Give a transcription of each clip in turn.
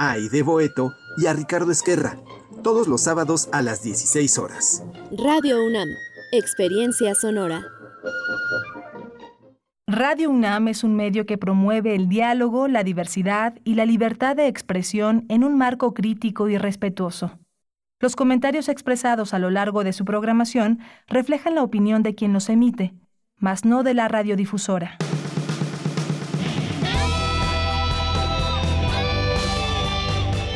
a Aide Boeto y a Ricardo Esquerra, todos los sábados a las 16 horas. Radio UNAM, Experiencia Sonora. Radio UNAM es un medio que promueve el diálogo, la diversidad y la libertad de expresión en un marco crítico y respetuoso. Los comentarios expresados a lo largo de su programación reflejan la opinión de quien los emite, mas no de la radiodifusora.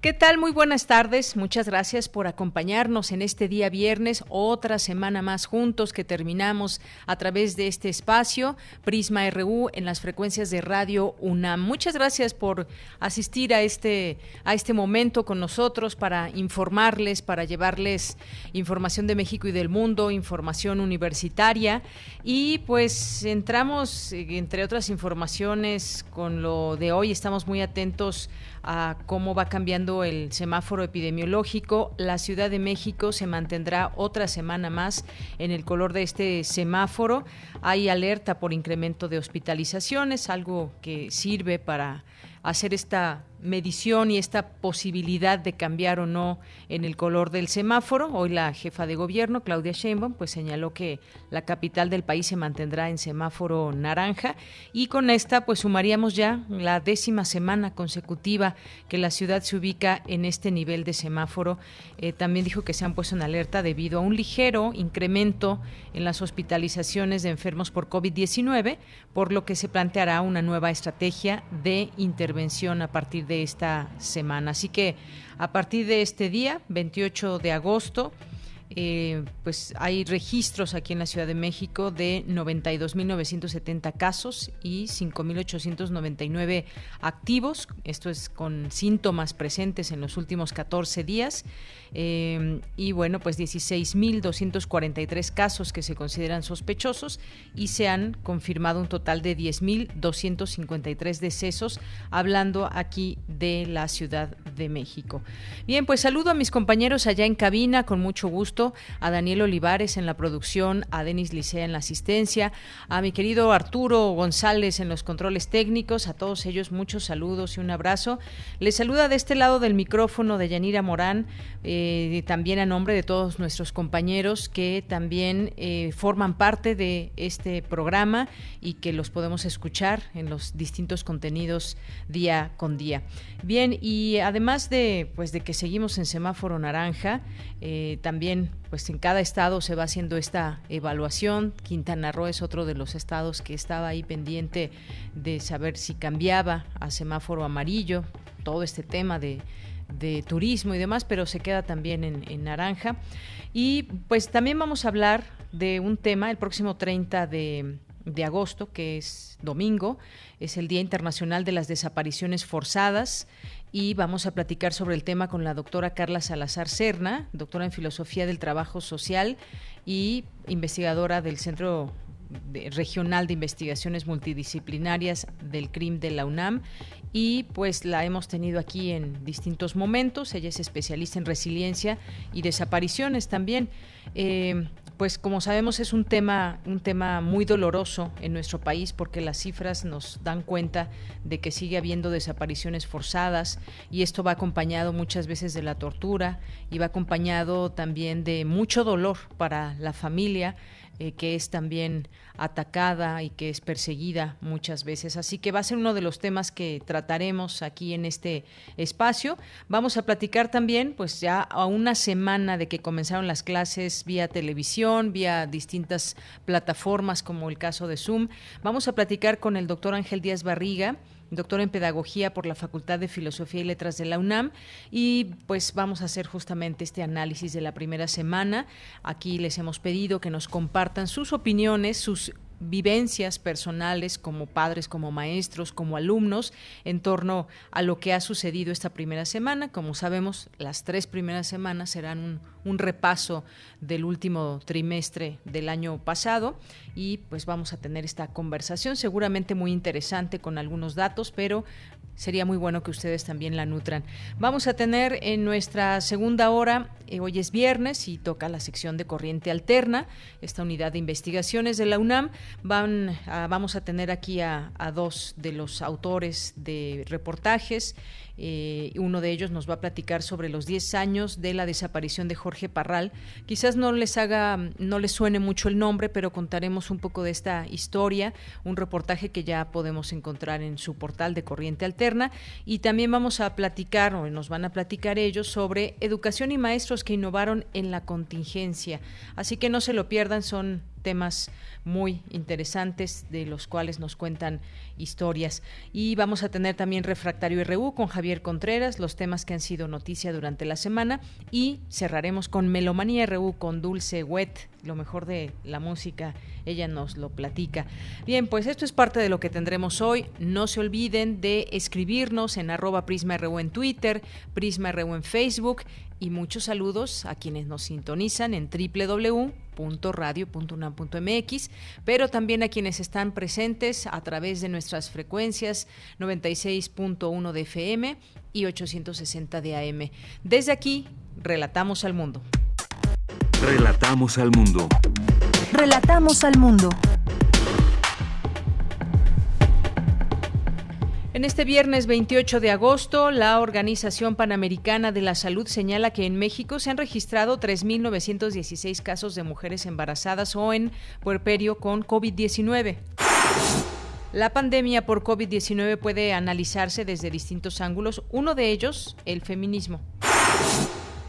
¿Qué tal? Muy buenas tardes. Muchas gracias por acompañarnos en este día viernes, otra semana más juntos que terminamos a través de este espacio Prisma RU en las frecuencias de Radio UNAM. Muchas gracias por asistir a este a este momento con nosotros para informarles, para llevarles información de México y del mundo, información universitaria y pues entramos entre otras informaciones con lo de hoy. Estamos muy atentos a cómo va cambiando el semáforo epidemiológico. La Ciudad de México se mantendrá otra semana más en el color de este semáforo. Hay alerta por incremento de hospitalizaciones, algo que sirve para hacer esta medición y esta posibilidad de cambiar o no en el color del semáforo. Hoy la jefa de gobierno, Claudia Sheinbaum, pues señaló que la capital del país se mantendrá en semáforo naranja y con esta pues sumaríamos ya la décima semana consecutiva que la ciudad se ubica en este nivel de semáforo. Eh, también dijo que se han puesto en alerta debido a un ligero incremento en las hospitalizaciones de enfermos por COVID-19, por lo que se planteará una nueva estrategia de intervención a partir de de esta semana. Así que a partir de este día, 28 de agosto, eh, pues hay registros aquí en la Ciudad de México de 92.970 casos y 5.899 activos. Esto es con síntomas presentes en los últimos 14 días. Eh, y bueno, pues 16.243 casos que se consideran sospechosos y se han confirmado un total de 10.253 decesos, hablando aquí de la Ciudad de México. Bien, pues saludo a mis compañeros allá en cabina, con mucho gusto a Daniel Olivares en la producción, a Denis Licea en la asistencia, a mi querido Arturo González en los controles técnicos, a todos ellos muchos saludos y un abrazo. Les saluda de este lado del micrófono de Yanira Morán, eh, también a nombre de todos nuestros compañeros que también eh, forman parte de este programa y que los podemos escuchar en los distintos contenidos día con día. Bien, y además de pues de que seguimos en semáforo naranja, eh, también pues en cada estado se va haciendo esta evaluación. Quintana Roo es otro de los estados que estaba ahí pendiente de saber si cambiaba a semáforo amarillo, todo este tema de, turismo y demás, pero se queda también en, naranja. Y pues también vamos a hablar de un tema el próximo 30 de, de agosto, que es domingo, es el Día Internacional de las Desapariciones Forzadas. Y vamos a platicar sobre el tema con la doctora Carla Salazar Serna, doctora en Filosofía del Trabajo Social y investigadora del Centro Regional de Investigaciones Multidisciplinarias del CRIM de la UNAM y pues la hemos tenido aquí en distintos momentos. Ella es especialista en resiliencia y desapariciones también. Eh, pues como sabemos es un tema un tema muy doloroso en nuestro país porque las cifras nos dan cuenta de que sigue habiendo desapariciones forzadas y esto va acompañado muchas veces de la tortura y va acompañado también de mucho dolor para la familia eh, que es también atacada y que es perseguida muchas veces. Así que va a ser uno de los temas que trataremos aquí en este espacio. Vamos a platicar también, pues ya a una semana de que comenzaron las clases vía televisión, vía distintas plataformas como el caso de Zoom. Vamos a platicar con el doctor Ángel Díaz Barriga doctor en Pedagogía por la Facultad de Filosofía y Letras de la UNAM. Y pues vamos a hacer justamente este análisis de la primera semana. Aquí les hemos pedido que nos compartan sus opiniones, sus vivencias personales como padres, como maestros, como alumnos en torno a lo que ha sucedido esta primera semana. Como sabemos, las tres primeras semanas serán un, repaso del último trimestre del año pasado y pues vamos a tener esta conversación seguramente muy interesante con algunos datos, pero sería muy bueno que ustedes también la nutran. Vamos a tener en nuestra segunda hora, eh, hoy es viernes y toca la sección de corriente alterna, esta unidad de investigaciones de la UNAM. Van vamos a tener aquí a, a dos de los autores de reportajes. Eh, uno de ellos nos va a platicar sobre los 10 años de la desaparición de Jorge Parral. Quizás no les haga, no les suene mucho el nombre, pero contaremos un poco de esta historia, un reportaje que ya podemos encontrar en su portal de Corriente Alterna. Y también vamos a platicar, o nos van a platicar ellos, sobre educación y maestros que innovaron en la contingencia. Así que no se lo pierdan, son temas muy interesantes de los cuales nos cuentan historias. Y vamos a tener también Refractario RU con Javier Contreras, los temas que han sido noticia durante la semana. Y cerraremos con Melomanía RU con Dulce Wet, lo mejor de la música. Ella nos lo platica. Bien, pues esto es parte de lo que tendremos hoy. No se olviden de escribirnos en arroba Prisma RU en Twitter, Prisma RU en Facebook y muchos saludos a quienes nos sintonizan en www.radio.unam.mx, pero también a quienes están presentes a través de nuestras frecuencias 96.1 de FM y 860 de AM. Desde aquí, relatamos al mundo. Relatamos al mundo. Relatamos al mundo. En este viernes 28 de agosto, la Organización Panamericana de la Salud señala que en México se han registrado 3.916 casos de mujeres embarazadas o en puerperio con COVID-19. La pandemia por COVID-19 puede analizarse desde distintos ángulos, uno de ellos, el feminismo.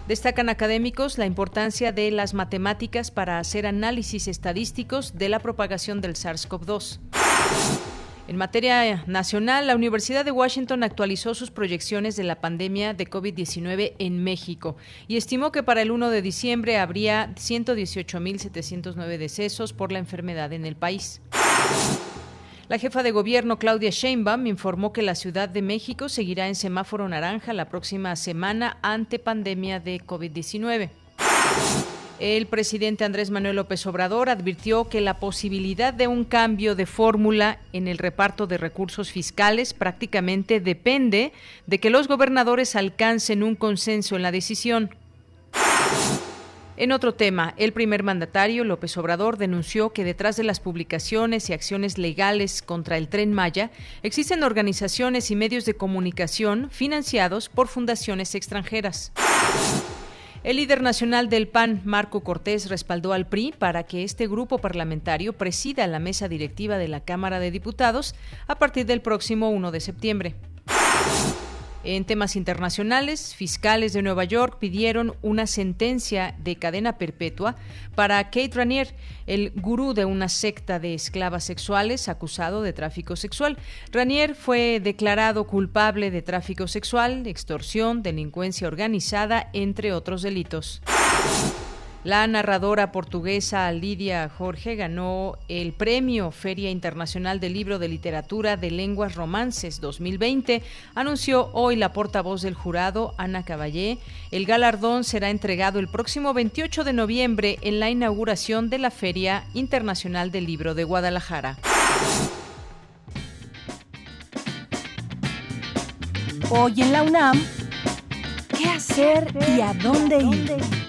Destacan académicos la importancia de las matemáticas para hacer análisis estadísticos de la propagación del SARS-CoV-2. En materia nacional, la Universidad de Washington actualizó sus proyecciones de la pandemia de COVID-19 en México y estimó que para el 1 de diciembre habría 118.709 decesos por la enfermedad en el país. La jefa de gobierno Claudia Sheinbaum informó que la Ciudad de México seguirá en semáforo naranja la próxima semana ante pandemia de COVID-19. El presidente Andrés Manuel López Obrador advirtió que la posibilidad de un cambio de fórmula en el reparto de recursos fiscales prácticamente depende de que los gobernadores alcancen un consenso en la decisión. En otro tema, el primer mandatario, López Obrador, denunció que detrás de las publicaciones y acciones legales contra el tren Maya existen organizaciones y medios de comunicación financiados por fundaciones extranjeras. El líder nacional del PAN, Marco Cortés, respaldó al PRI para que este grupo parlamentario presida la mesa directiva de la Cámara de Diputados a partir del próximo 1 de septiembre. En temas internacionales, fiscales de Nueva York pidieron una sentencia de cadena perpetua para Kate Ranier, el gurú de una secta de esclavas sexuales acusado de tráfico sexual. Ranier fue declarado culpable de tráfico sexual, extorsión, delincuencia organizada, entre otros delitos. La narradora portuguesa Lidia Jorge ganó el premio Feria Internacional del Libro de Literatura de Lenguas Romances 2020, anunció hoy la portavoz del jurado, Ana Caballé. El galardón será entregado el próximo 28 de noviembre en la inauguración de la Feria Internacional del Libro de Guadalajara. Hoy en la UNAM, ¿qué hacer y a dónde ir?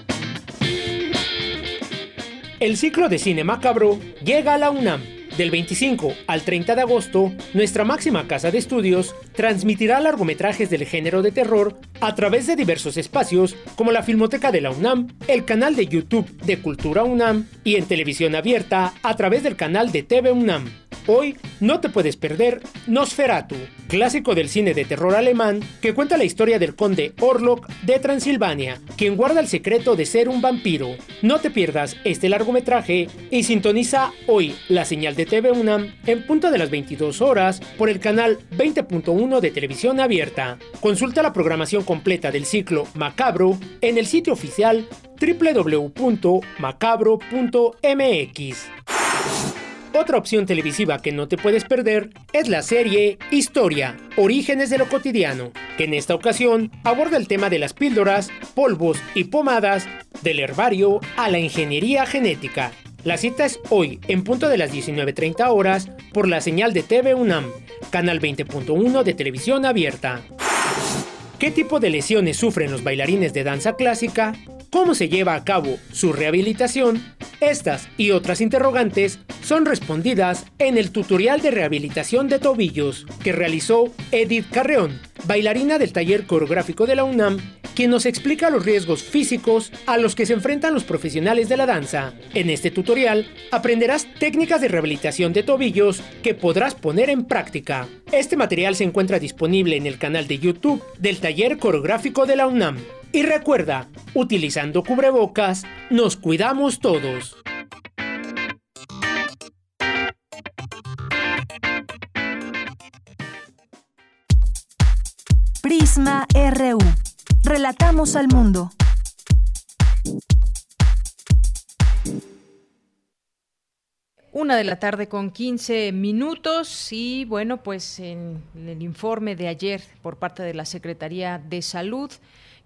El ciclo de cine macabro llega a la UNAM. Del 25 al 30 de agosto, nuestra máxima casa de estudios transmitirá largometrajes del género de terror a través de diversos espacios como la Filmoteca de la UNAM, el canal de YouTube de Cultura UNAM y en televisión abierta a través del canal de TV UNAM. Hoy no te puedes perder Nosferatu, clásico del cine de terror alemán que cuenta la historia del conde Orlok de Transilvania, quien guarda el secreto de ser un vampiro. No te pierdas este largometraje y sintoniza hoy la señal de TV UNAM en punto de las 22 horas por el canal 20.1 de televisión abierta. Consulta la programación completa del ciclo Macabro en el sitio oficial www.macabro.mx. Otra opción televisiva que no te puedes perder es la serie Historia, Orígenes de lo Cotidiano, que en esta ocasión aborda el tema de las píldoras, polvos y pomadas, del herbario a la ingeniería genética. La cita es hoy, en punto de las 19.30 horas, por la señal de TV UNAM, canal 20.1 de televisión abierta. ¿Qué tipo de lesiones sufren los bailarines de danza clásica? ¿Cómo se lleva a cabo su rehabilitación? Estas y otras interrogantes son respondidas en el tutorial de rehabilitación de tobillos que realizó Edith Carreón, bailarina del taller coreográfico de la UNAM, quien nos explica los riesgos físicos a los que se enfrentan los profesionales de la danza. En este tutorial aprenderás técnicas de rehabilitación de tobillos que podrás poner en práctica. Este material se encuentra disponible en el canal de YouTube del taller coreográfico de la UNAM. Y recuerda, utilizando cubrebocas, nos cuidamos todos. Prisma RU. Relatamos al mundo. Una de la tarde con 15 minutos y bueno, pues en el informe de ayer por parte de la Secretaría de Salud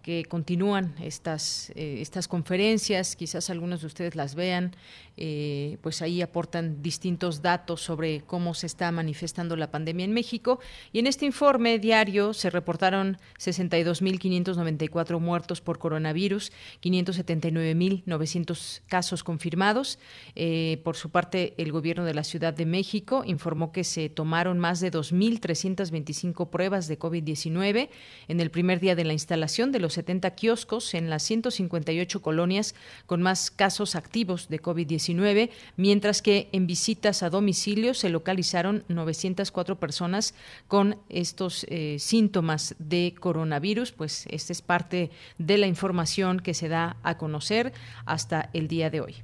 que continúan estas, eh, estas conferencias, quizás algunos de ustedes las vean, eh, pues ahí aportan distintos datos sobre cómo se está manifestando la pandemia en México. Y en este informe diario se reportaron 62.594 muertos por coronavirus, 579.900 casos confirmados. Eh, por su parte, el gobierno de la Ciudad de México informó que se tomaron más de 2.325 pruebas de COVID-19 en el primer día de la instalación de los 70 kioscos en las 158 colonias con más casos activos de COVID-19 mientras que en visitas a domicilio se localizaron 904 personas con estos eh, síntomas de coronavirus. Pues esta es parte de la información que se da a conocer hasta el día de hoy.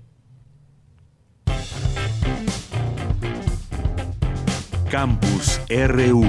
Campus RU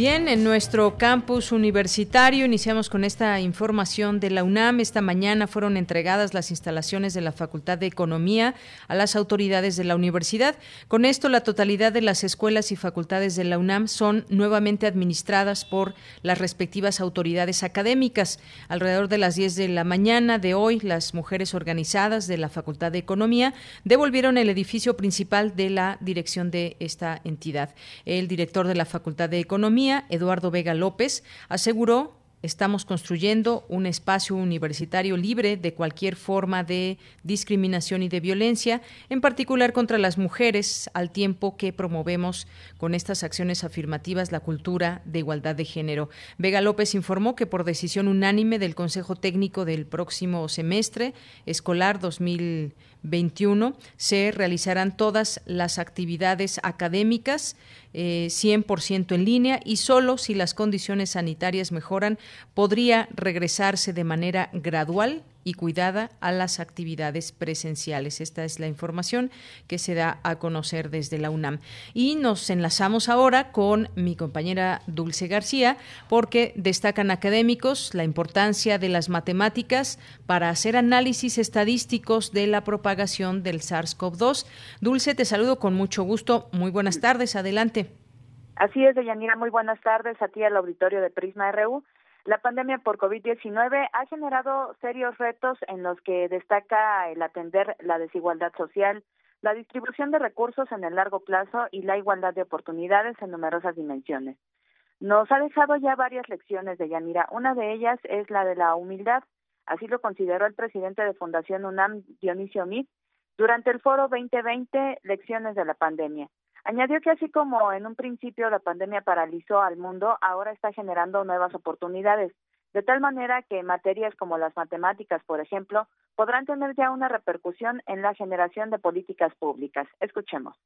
Bien, en nuestro campus universitario iniciamos con esta información de la UNAM. Esta mañana fueron entregadas las instalaciones de la Facultad de Economía a las autoridades de la universidad. Con esto, la totalidad de las escuelas y facultades de la UNAM son nuevamente administradas por las respectivas autoridades académicas. Alrededor de las 10 de la mañana de hoy, las mujeres organizadas de la Facultad de Economía devolvieron el edificio principal de la dirección de esta entidad. El director de la Facultad de Economía Eduardo Vega López, aseguró Estamos construyendo un espacio universitario libre de cualquier forma de discriminación y de violencia, en particular contra las mujeres, al tiempo que promovemos con estas acciones afirmativas la cultura de igualdad de género. Vega López informó que por decisión unánime del Consejo Técnico del próximo semestre escolar 2021 se realizarán todas las actividades académicas 100% eh, en línea y solo si las condiciones sanitarias mejoran podría regresarse de manera gradual y cuidada a las actividades presenciales. Esta es la información que se da a conocer desde la UNAM. Y nos enlazamos ahora con mi compañera Dulce García porque destacan académicos la importancia de las matemáticas para hacer análisis estadísticos de la propagación del SARS-CoV-2. Dulce, te saludo con mucho gusto. Muy buenas tardes. Adelante. Así es, Deyanira. Muy buenas tardes a ti al auditorio de Prisma RU. La pandemia por COVID-19 ha generado serios retos en los que destaca el atender la desigualdad social, la distribución de recursos en el largo plazo y la igualdad de oportunidades en numerosas dimensiones. Nos ha dejado ya varias lecciones de Yanira. Una de ellas es la de la humildad. Así lo consideró el presidente de Fundación UNAM, Dionisio Mit, durante el foro 2020, Lecciones de la Pandemia. Añadió que así como en un principio la pandemia paralizó al mundo, ahora está generando nuevas oportunidades, de tal manera que materias como las matemáticas, por ejemplo, podrán tener ya una repercusión en la generación de políticas públicas. Escuchemos.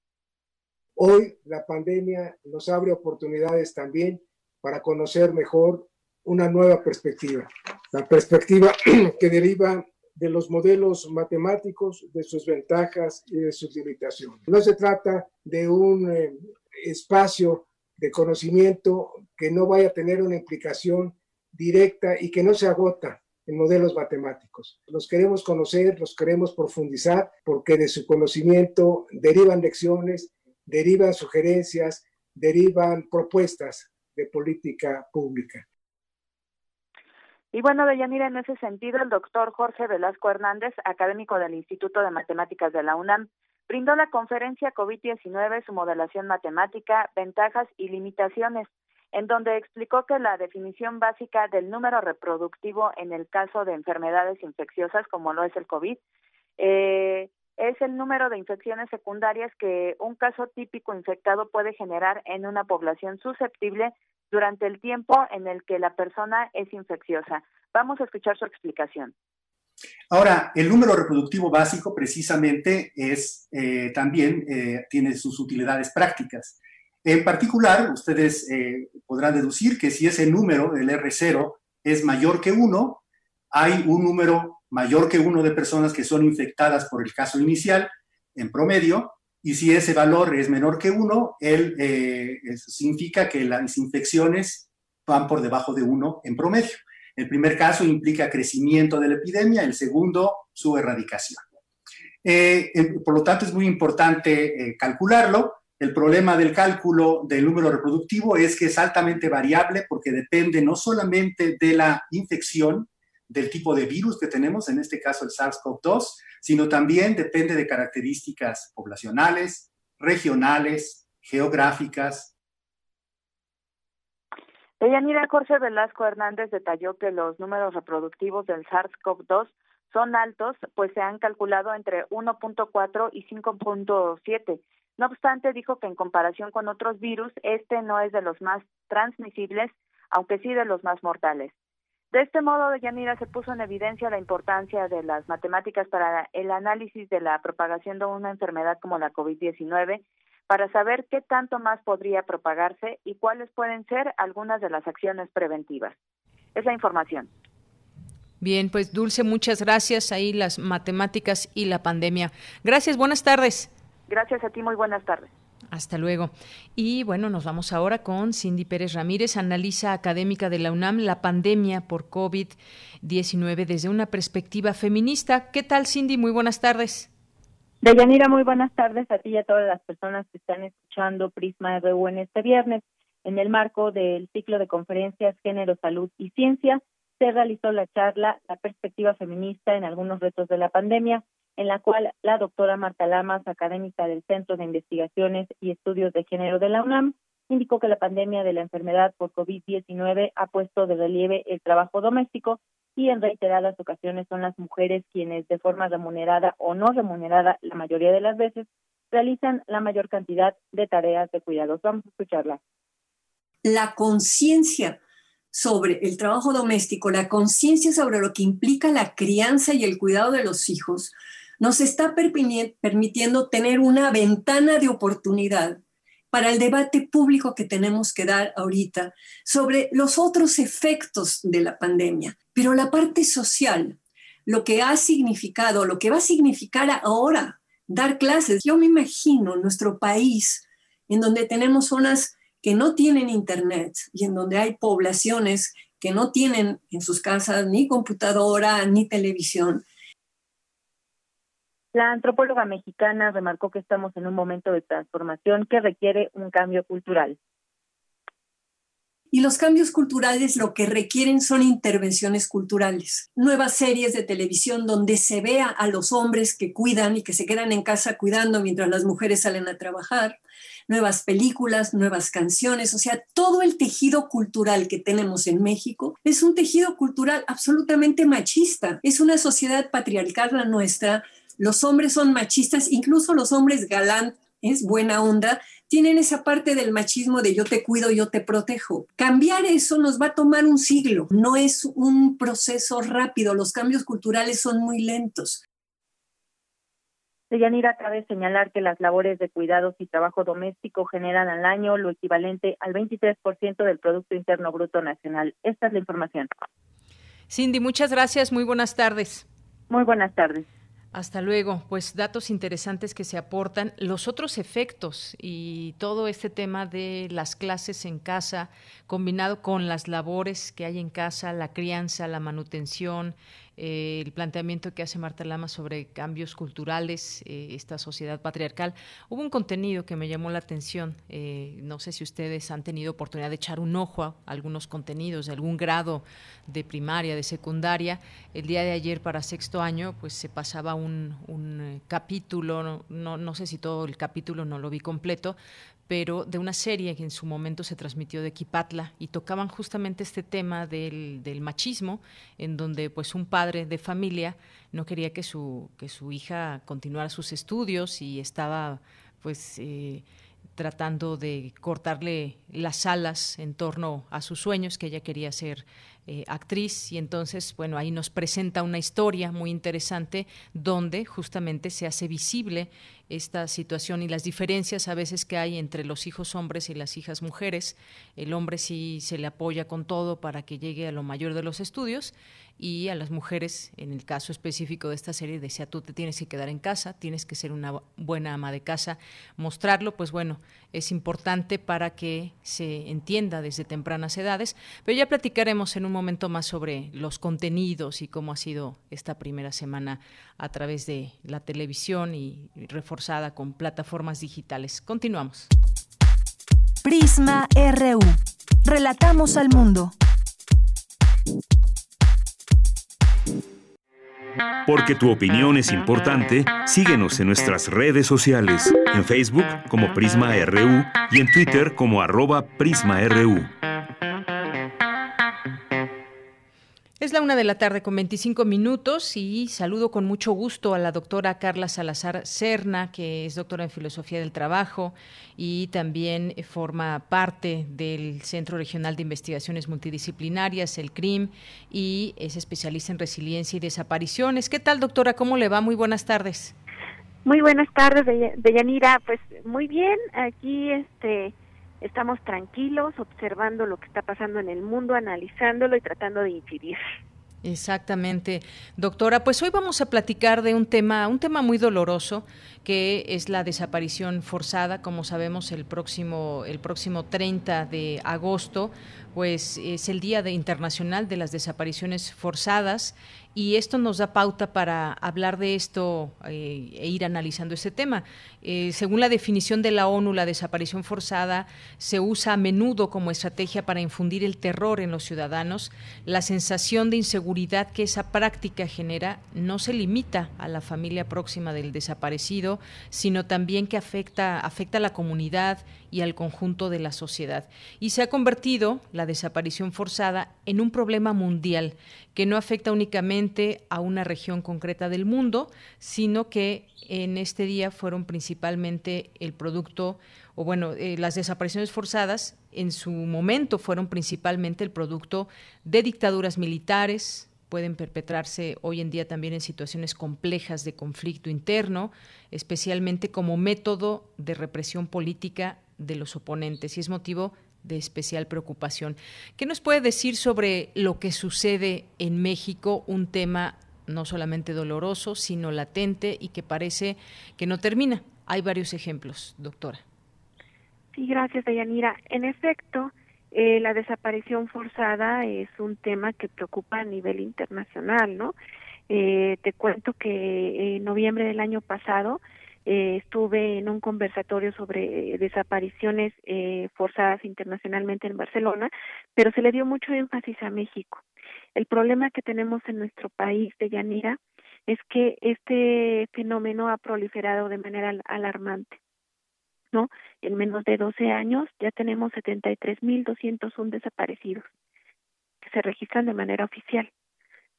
Hoy la pandemia nos abre oportunidades también para conocer mejor una nueva perspectiva, la perspectiva que deriva de los modelos matemáticos, de sus ventajas y de sus limitaciones. No se trata de un eh, espacio de conocimiento que no vaya a tener una implicación directa y que no se agota en modelos matemáticos. Los queremos conocer, los queremos profundizar, porque de su conocimiento derivan lecciones, derivan sugerencias, derivan propuestas de política pública. Y bueno, Deyanira, en ese sentido, el doctor Jorge Velasco Hernández, académico del Instituto de Matemáticas de la UNAM, brindó la conferencia COVID-19, su modelación matemática, ventajas y limitaciones, en donde explicó que la definición básica del número reproductivo en el caso de enfermedades infecciosas, como lo es el COVID, eh, es el número de infecciones secundarias que un caso típico infectado puede generar en una población susceptible durante el tiempo en el que la persona es infecciosa. Vamos a escuchar su explicación. Ahora, el número reproductivo básico precisamente es eh, también eh, tiene sus utilidades prácticas. En particular, ustedes eh, podrán deducir que si ese número, el R0, es mayor que 1, hay un número mayor que 1 de personas que son infectadas por el caso inicial, en promedio, y si ese valor es menor que 1, él, eh, significa que las infecciones van por debajo de 1 en promedio. El primer caso implica crecimiento de la epidemia, el segundo, su erradicación. Eh, por lo tanto, es muy importante calcularlo el problema del cálculo del número reproductivo es que es altamente variable porque depende no solamente de la infección, del tipo de virus que tenemos, en este caso el SARS-CoV-2, sino también depende de características poblacionales, regionales, geográficas. Deyanira Jorge Velasco Hernández detalló que los números reproductivos del SARS-CoV-2 son altos, pues se han calculado entre 1.4 y 5.7 no obstante, dijo que en comparación con otros virus, este no es de los más transmisibles, aunque sí de los más mortales. De este modo, Yanira se puso en evidencia la importancia de las matemáticas para el análisis de la propagación de una enfermedad como la COVID-19, para saber qué tanto más podría propagarse y cuáles pueden ser algunas de las acciones preventivas. Es la información. Bien, pues Dulce, muchas gracias. Ahí las matemáticas y la pandemia. Gracias, buenas tardes. Gracias a ti, muy buenas tardes. Hasta luego. Y bueno, nos vamos ahora con Cindy Pérez Ramírez, analiza académica de la UNAM la pandemia por COVID-19 desde una perspectiva feminista. ¿Qué tal, Cindy? Muy buenas tardes. Deyanira, muy buenas tardes a ti y a todas las personas que están escuchando Prisma RU en este viernes. En el marco del ciclo de conferencias Género, Salud y Ciencia, se realizó la charla La perspectiva feminista en algunos retos de la pandemia, en la cual la doctora Marta Lamas, académica del Centro de Investigaciones y Estudios de Género de la UNAM, indicó que la pandemia de la enfermedad por COVID-19 ha puesto de relieve el trabajo doméstico y en reiteradas ocasiones son las mujeres quienes de forma remunerada o no remunerada la mayoría de las veces realizan la mayor cantidad de tareas de cuidados. Vamos a escucharla. La conciencia sobre el trabajo doméstico, la conciencia sobre lo que implica la crianza y el cuidado de los hijos, nos está permitiendo tener una ventana de oportunidad para el debate público que tenemos que dar ahorita sobre los otros efectos de la pandemia. Pero la parte social, lo que ha significado, lo que va a significar ahora dar clases, yo me imagino nuestro país en donde tenemos zonas que no tienen internet y en donde hay poblaciones que no tienen en sus casas ni computadora ni televisión la antropóloga mexicana remarcó que estamos en un momento de transformación que requiere un cambio cultural. Y los cambios culturales lo que requieren son intervenciones culturales, nuevas series de televisión donde se vea a los hombres que cuidan y que se quedan en casa cuidando mientras las mujeres salen a trabajar, nuevas películas, nuevas canciones, o sea, todo el tejido cultural que tenemos en México es un tejido cultural absolutamente machista, es una sociedad patriarcal la nuestra los hombres son machistas, incluso los hombres galantes, buena onda, tienen esa parte del machismo de yo te cuido, yo te protejo. Cambiar eso nos va a tomar un siglo, no es un proceso rápido, los cambios culturales son muy lentos. Deyanira, cabe señalar que las labores de cuidados y trabajo doméstico generan al año lo equivalente al 23% del Producto Interno Bruto Nacional. Esta es la información. Cindy, muchas gracias. Muy buenas tardes. Muy buenas tardes. Hasta luego. Pues datos interesantes que se aportan. Los otros efectos y todo este tema de las clases en casa, combinado con las labores que hay en casa, la crianza, la manutención, eh, el planteamiento que hace Marta Lama sobre cambios culturales, eh, esta sociedad patriarcal. Hubo un contenido que me llamó la atención. Eh, no sé si ustedes han tenido oportunidad de echar un ojo a algunos contenidos de algún grado de primaria, de secundaria. El día de ayer para sexto año, pues se pasaba un, capítulo, no sé si todo el capítulo no lo vi completo, pero de una serie que en su momento se transmitió de Kipatla y tocaban justamente este tema del, del, machismo, en donde pues un padre de familia no quería que su, que su hija continuara sus estudios y estaba pues eh, tratando de cortarle las alas en torno a sus sueños, que ella quería ser eh, actriz y entonces, bueno, ahí nos presenta una historia muy interesante donde justamente se hace visible esta situación y las diferencias a veces que hay entre los hijos hombres y las hijas mujeres. El hombre sí se le apoya con todo para que llegue a lo mayor de los estudios y a las mujeres, en el caso específico de esta serie, decía tú te tienes que quedar en casa, tienes que ser una buena ama de casa, mostrarlo, pues bueno, es importante para que se entienda desde tempranas edades, pero ya platicaremos en un momento más sobre los contenidos y cómo ha sido esta primera semana a través de la televisión y reforzada con plataformas digitales. Continuamos. Prisma RU. Relatamos al mundo. Porque tu opinión es importante, síguenos en nuestras redes sociales, en Facebook como Prisma RU y en Twitter como arroba PrismaRU. Es la una de la tarde con 25 minutos y saludo con mucho gusto a la doctora Carla Salazar Cerna, que es doctora en Filosofía del Trabajo y también forma parte del Centro Regional de Investigaciones Multidisciplinarias, el CRIM, y es especialista en resiliencia y desapariciones. ¿Qué tal, doctora? ¿Cómo le va? Muy buenas tardes. Muy buenas tardes, Deyanira. Pues muy bien, aquí este estamos tranquilos, observando lo que está pasando en el mundo, analizándolo y tratando de incidir. Exactamente, doctora. Pues hoy vamos a platicar de un tema, un tema muy doloroso, que es la desaparición forzada. Como sabemos, el próximo, el próximo 30 de agosto, pues es el Día de Internacional de las Desapariciones Forzadas y esto nos da pauta para hablar de esto eh, e ir analizando este tema. Eh, según la definición de la ONU, la desaparición forzada se usa a menudo como estrategia para infundir el terror en los ciudadanos. La sensación de inseguridad que esa práctica genera no se limita a la familia próxima del desaparecido, sino también que afecta, afecta a la comunidad y al conjunto de la sociedad. Y se ha convertido la desaparición forzada en un problema mundial que no afecta únicamente a una región concreta del mundo, sino que en este día fueron principalmente el producto, o bueno, eh, las desapariciones forzadas en su momento fueron principalmente el producto de dictaduras militares, pueden perpetrarse hoy en día también en situaciones complejas de conflicto interno, especialmente como método de represión política de los oponentes y es motivo de especial preocupación. ¿Qué nos puede decir sobre lo que sucede en México, un tema no solamente doloroso, sino latente y que parece que no termina? Hay varios ejemplos, doctora. Sí, gracias, Dayanira. En efecto, eh, la desaparición forzada es un tema que preocupa a nivel internacional, ¿no? Eh, te cuento que en noviembre del año pasado eh, estuve en un conversatorio sobre desapariciones eh, forzadas internacionalmente en Barcelona, pero se le dio mucho énfasis a México. El problema que tenemos en nuestro país de Yanira es que este fenómeno ha proliferado de manera alarmante. ¿no? En menos de 12 años ya tenemos 73.201 desaparecidos que se registran de manera oficial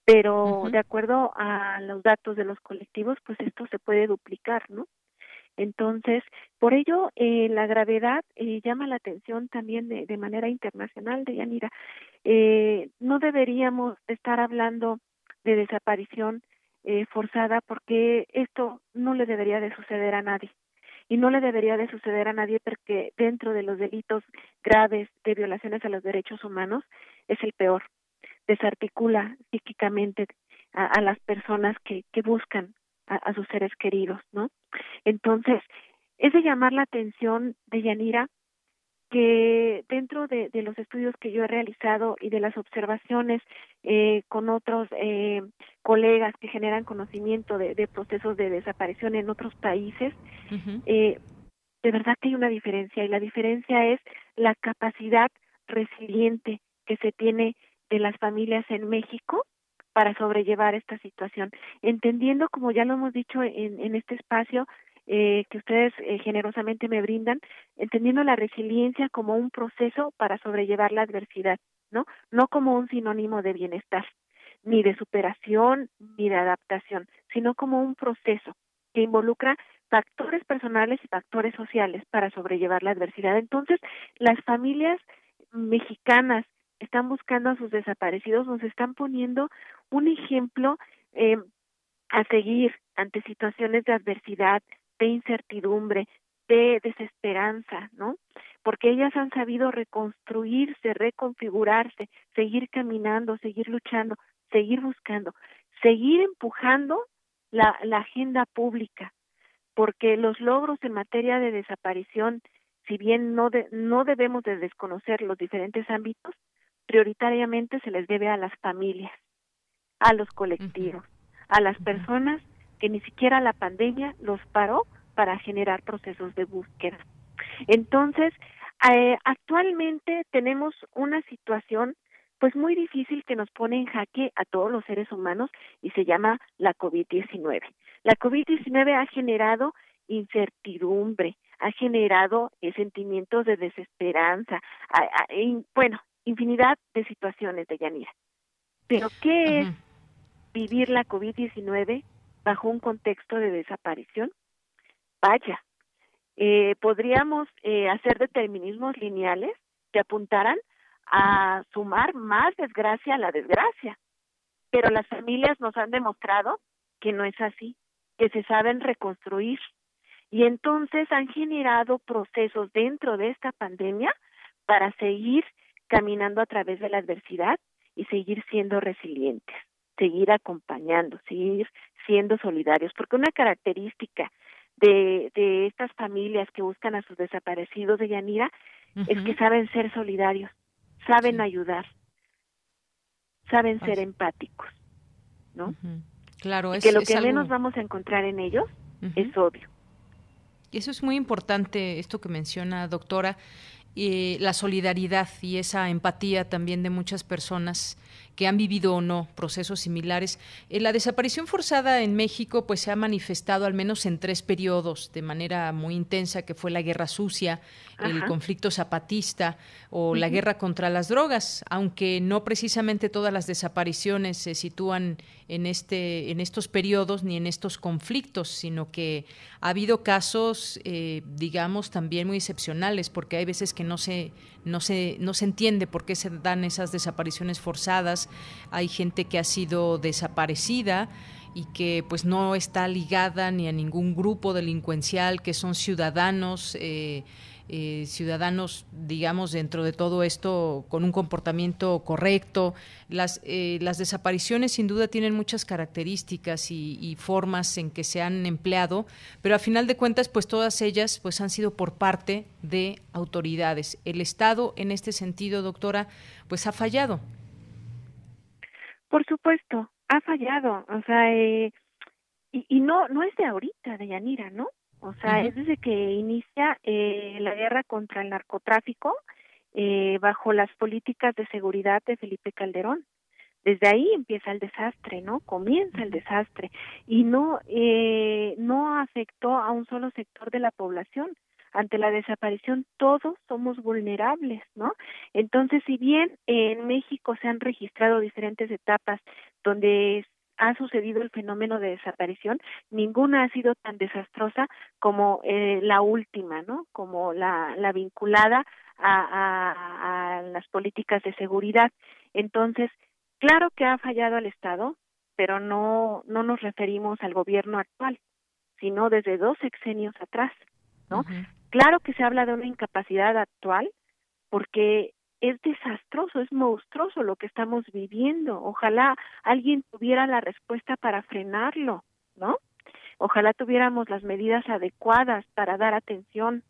pero de acuerdo a los datos de los colectivos, pues esto se puede duplicar, ¿no? Entonces, por ello, eh, la gravedad eh, llama la atención también de, de manera internacional, de Yanira. Eh, no deberíamos estar hablando de desaparición eh, forzada porque esto no le debería de suceder a nadie. Y no le debería de suceder a nadie porque dentro de los delitos graves de violaciones a los derechos humanos es el peor desarticula psíquicamente a, las personas que, que buscan a, sus seres queridos, ¿no? Entonces, es de llamar la atención de Yanira que dentro de, los estudios que yo he realizado y de las observaciones eh, con otros eh, colegas que generan conocimiento de, procesos de desaparición en otros países, eh, de verdad que hay una diferencia y la diferencia es la capacidad resiliente que se tiene de las familias en México para sobrellevar esta situación, entendiendo, como ya lo hemos dicho en, en este espacio, eh, que ustedes eh, generosamente me brindan, entendiendo la resiliencia como un proceso para sobrellevar la adversidad, ¿no? No como un sinónimo de bienestar, ni de superación, ni de adaptación, sino como un proceso que involucra factores personales y factores sociales para sobrellevar la adversidad. Entonces, las familias mexicanas están buscando a sus desaparecidos, nos están poniendo un ejemplo eh, a seguir ante situaciones de adversidad, de incertidumbre, de desesperanza, ¿no? Porque ellas han sabido reconstruirse, reconfigurarse, seguir caminando, seguir luchando, seguir buscando, seguir empujando la, la agenda pública, porque los logros en materia de desaparición, si bien no, de, no debemos de desconocer los diferentes ámbitos, prioritariamente se les debe a las familias, a los colectivos, a las personas que ni siquiera la pandemia los paró para generar procesos de búsqueda. Entonces, eh, actualmente tenemos una situación pues muy difícil que nos pone en jaque a todos los seres humanos y se llama la COVID-19. La COVID-19 ha generado incertidumbre, ha generado eh, sentimientos de desesperanza, bueno, infinidad de situaciones de Yanira. Pero ¿qué es vivir la COVID-19 bajo un contexto de desaparición? Vaya, eh, podríamos eh, hacer determinismos lineales que apuntaran a sumar más desgracia a la desgracia. Pero las familias nos han demostrado que no es así, que se saben reconstruir. Y entonces han generado procesos dentro de esta pandemia para seguir caminando a través de la adversidad y seguir siendo resilientes, seguir acompañando, seguir siendo solidarios, porque una característica de, de estas familias que buscan a sus desaparecidos de Yanira es que saben ser solidarios, saben ayudar, saben ser empáticos, ¿no? Claro, es, que lo que menos vamos a encontrar en ellos es odio. Y eso es muy importante, esto que menciona, doctora, y la solidaridad y esa empatía también de muchas personas que han vivido o no procesos similares. Eh, la desaparición forzada en México pues se ha manifestado al menos en tres periodos de manera muy intensa, que fue la guerra sucia, el conflicto zapatista o la guerra contra las drogas, aunque no precisamente todas las desapariciones se sitúan en este en estos periodos ni en estos conflictos, sino que ha habido casos, eh, digamos, también muy excepcionales, porque hay veces que no se no se no se entiende por qué se dan esas desapariciones forzadas. Hay gente que ha sido desaparecida y que pues no está ligada ni a ningún grupo delincuencial, que son ciudadanos. Eh, eh, ciudadanos, digamos, dentro de todo esto con un comportamiento correcto. Las, eh, las desapariciones sin duda tienen muchas características y, formas en que se han empleado, pero a final de cuentas, pues todas ellas pues han sido por parte de autoridades. El Estado, en este sentido, doctora, pues ha fallado. Por supuesto, ha fallado. O sea, eh, y, y no, no es de ahorita, de Yanira, ¿no? O sea, es desde que inicia eh, la guerra contra el narcotráfico eh, bajo las políticas de seguridad de Felipe Calderón. Desde ahí empieza el desastre, ¿no? Comienza el desastre y no eh, no afectó a un solo sector de la población. Ante la desaparición todos somos vulnerables, ¿no? Entonces, si bien en México se han registrado diferentes etapas donde ha sucedido el fenómeno de desaparición, ninguna ha sido tan desastrosa como eh, la última, ¿no? Como la, la vinculada a, a, las políticas de seguridad. Entonces, claro que ha fallado el Estado, pero no, no nos referimos al gobierno actual, sino desde dos sexenios atrás, ¿no? Claro que se habla de una incapacidad actual, porque es desastroso, es monstruoso lo que estamos viviendo. Ojalá alguien tuviera la respuesta para frenarlo, ¿no? Ojalá tuviéramos las medidas adecuadas para dar atención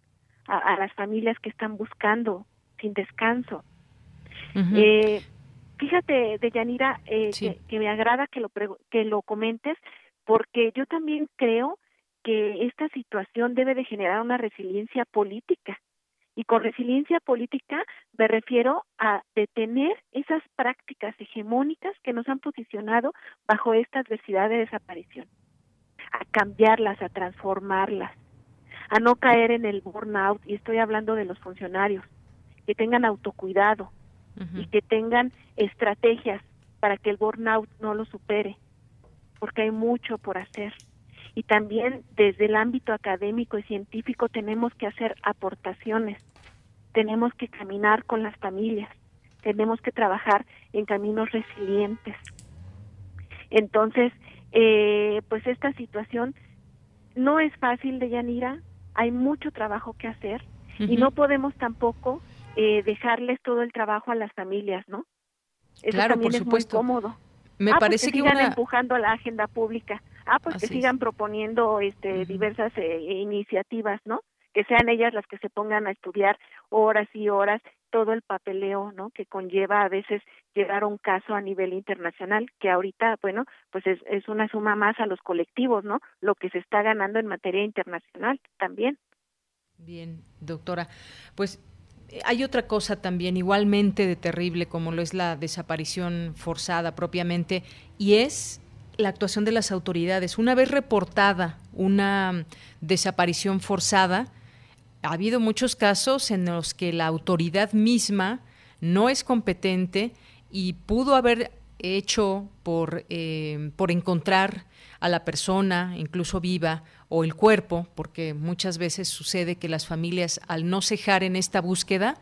a, las familias que están buscando sin descanso. eh, fíjate, Deyanira, eh, que, me agrada que lo, que lo comentes, porque yo también creo que esta situación debe de generar una resiliencia política. Y con resiliencia política me refiero a detener esas prácticas hegemónicas que nos han posicionado bajo esta adversidad de desaparición, a cambiarlas, a transformarlas, a no caer en el burnout, y estoy hablando de los funcionarios, que tengan autocuidado y que tengan estrategias para que el burnout no lo supere, porque hay mucho por hacer y también desde el ámbito académico y científico tenemos que hacer aportaciones, tenemos que caminar con las familias, tenemos que trabajar en caminos resilientes. Entonces, eh, pues esta situación no es fácil de Yanira, hay mucho trabajo que hacer y no podemos tampoco eh, dejarles todo el trabajo a las familias, ¿no? Eso claro, también es muy cómodo. Me ah, pues parece que, sigan empujando la agenda pública. Ah, pues que sigan proponiendo este, diversas eh, iniciativas, ¿no? Que sean ellas las que se pongan a estudiar horas y horas todo el papeleo, ¿no? Que conlleva a veces llegar a un caso a nivel internacional, que ahorita, bueno, pues es, es una suma más a los colectivos, ¿no? Lo que se está ganando en materia internacional también. Bien, doctora. Pues eh, hay otra cosa también igualmente de terrible como lo es la desaparición forzada propiamente y es la actuación de las autoridades. Una vez reportada una desaparición forzada, ha habido muchos casos en los que la autoridad misma no es competente y pudo haber hecho por, eh, por encontrar a la persona, incluso viva, o el cuerpo, porque muchas veces sucede que las familias, al no cejar en esta búsqueda,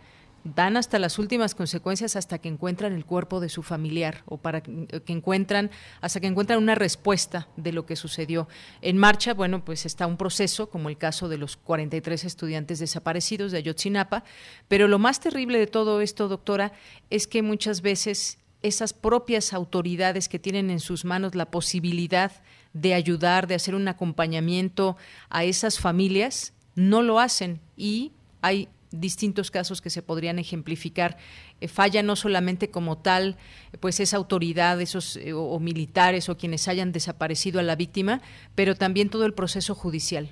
dan hasta las últimas consecuencias hasta que encuentran el cuerpo de su familiar o para que encuentran hasta que encuentran una respuesta de lo que sucedió. En marcha, bueno, pues está un proceso como el caso de los 43 estudiantes desaparecidos de Ayotzinapa, pero lo más terrible de todo esto, doctora, es que muchas veces esas propias autoridades que tienen en sus manos la posibilidad de ayudar, de hacer un acompañamiento a esas familias, no lo hacen y hay distintos casos que se podrían ejemplificar. Eh, falla no solamente como tal, pues esa autoridad, esos eh, o, militares o quienes hayan desaparecido a la víctima, pero también todo el proceso judicial.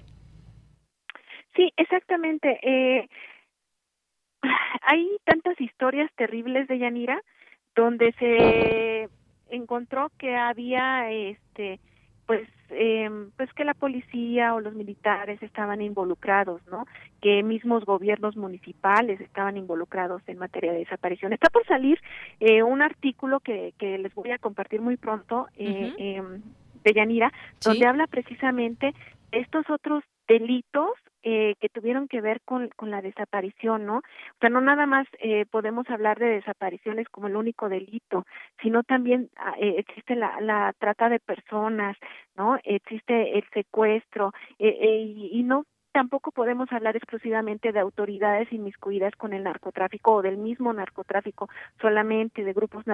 Sí, exactamente. Eh, hay tantas historias terribles de Yanira donde se encontró que había este pues eh, pues que la policía o los militares estaban involucrados, ¿no? Que mismos gobiernos municipales estaban involucrados en materia de desaparición. Está por salir eh, un artículo que, que les voy a compartir muy pronto eh, em, de Yanira, donde habla precisamente estos otros delitos eh, que tuvieron que ver con, la desaparición, ¿no? O sea, no nada más eh, podemos hablar de desapariciones como el único delito, sino también ah, eh, existe la, la trata de personas, ¿no? Existe el secuestro y, y no tampoco podemos hablar exclusivamente de autoridades inmiscuidas con el narcotráfico o del mismo narcotráfico solamente de grupos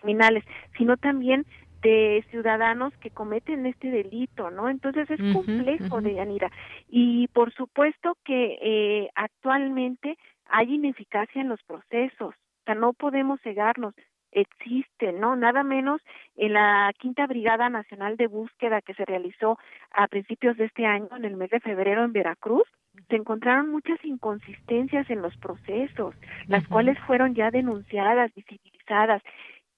criminales, sino también de ciudadanos que cometen este delito, ¿no? Entonces es complejo, de Yanira. Y por supuesto que eh, actualmente hay ineficacia en los procesos, o sea, no podemos cegarnos, existe, ¿no? Nada menos en la Quinta Brigada Nacional de Búsqueda que se realizó a principios de este año, en el mes de febrero en Veracruz, se encontraron muchas inconsistencias en los procesos, las cuales fueron ya denunciadas, visibilizadas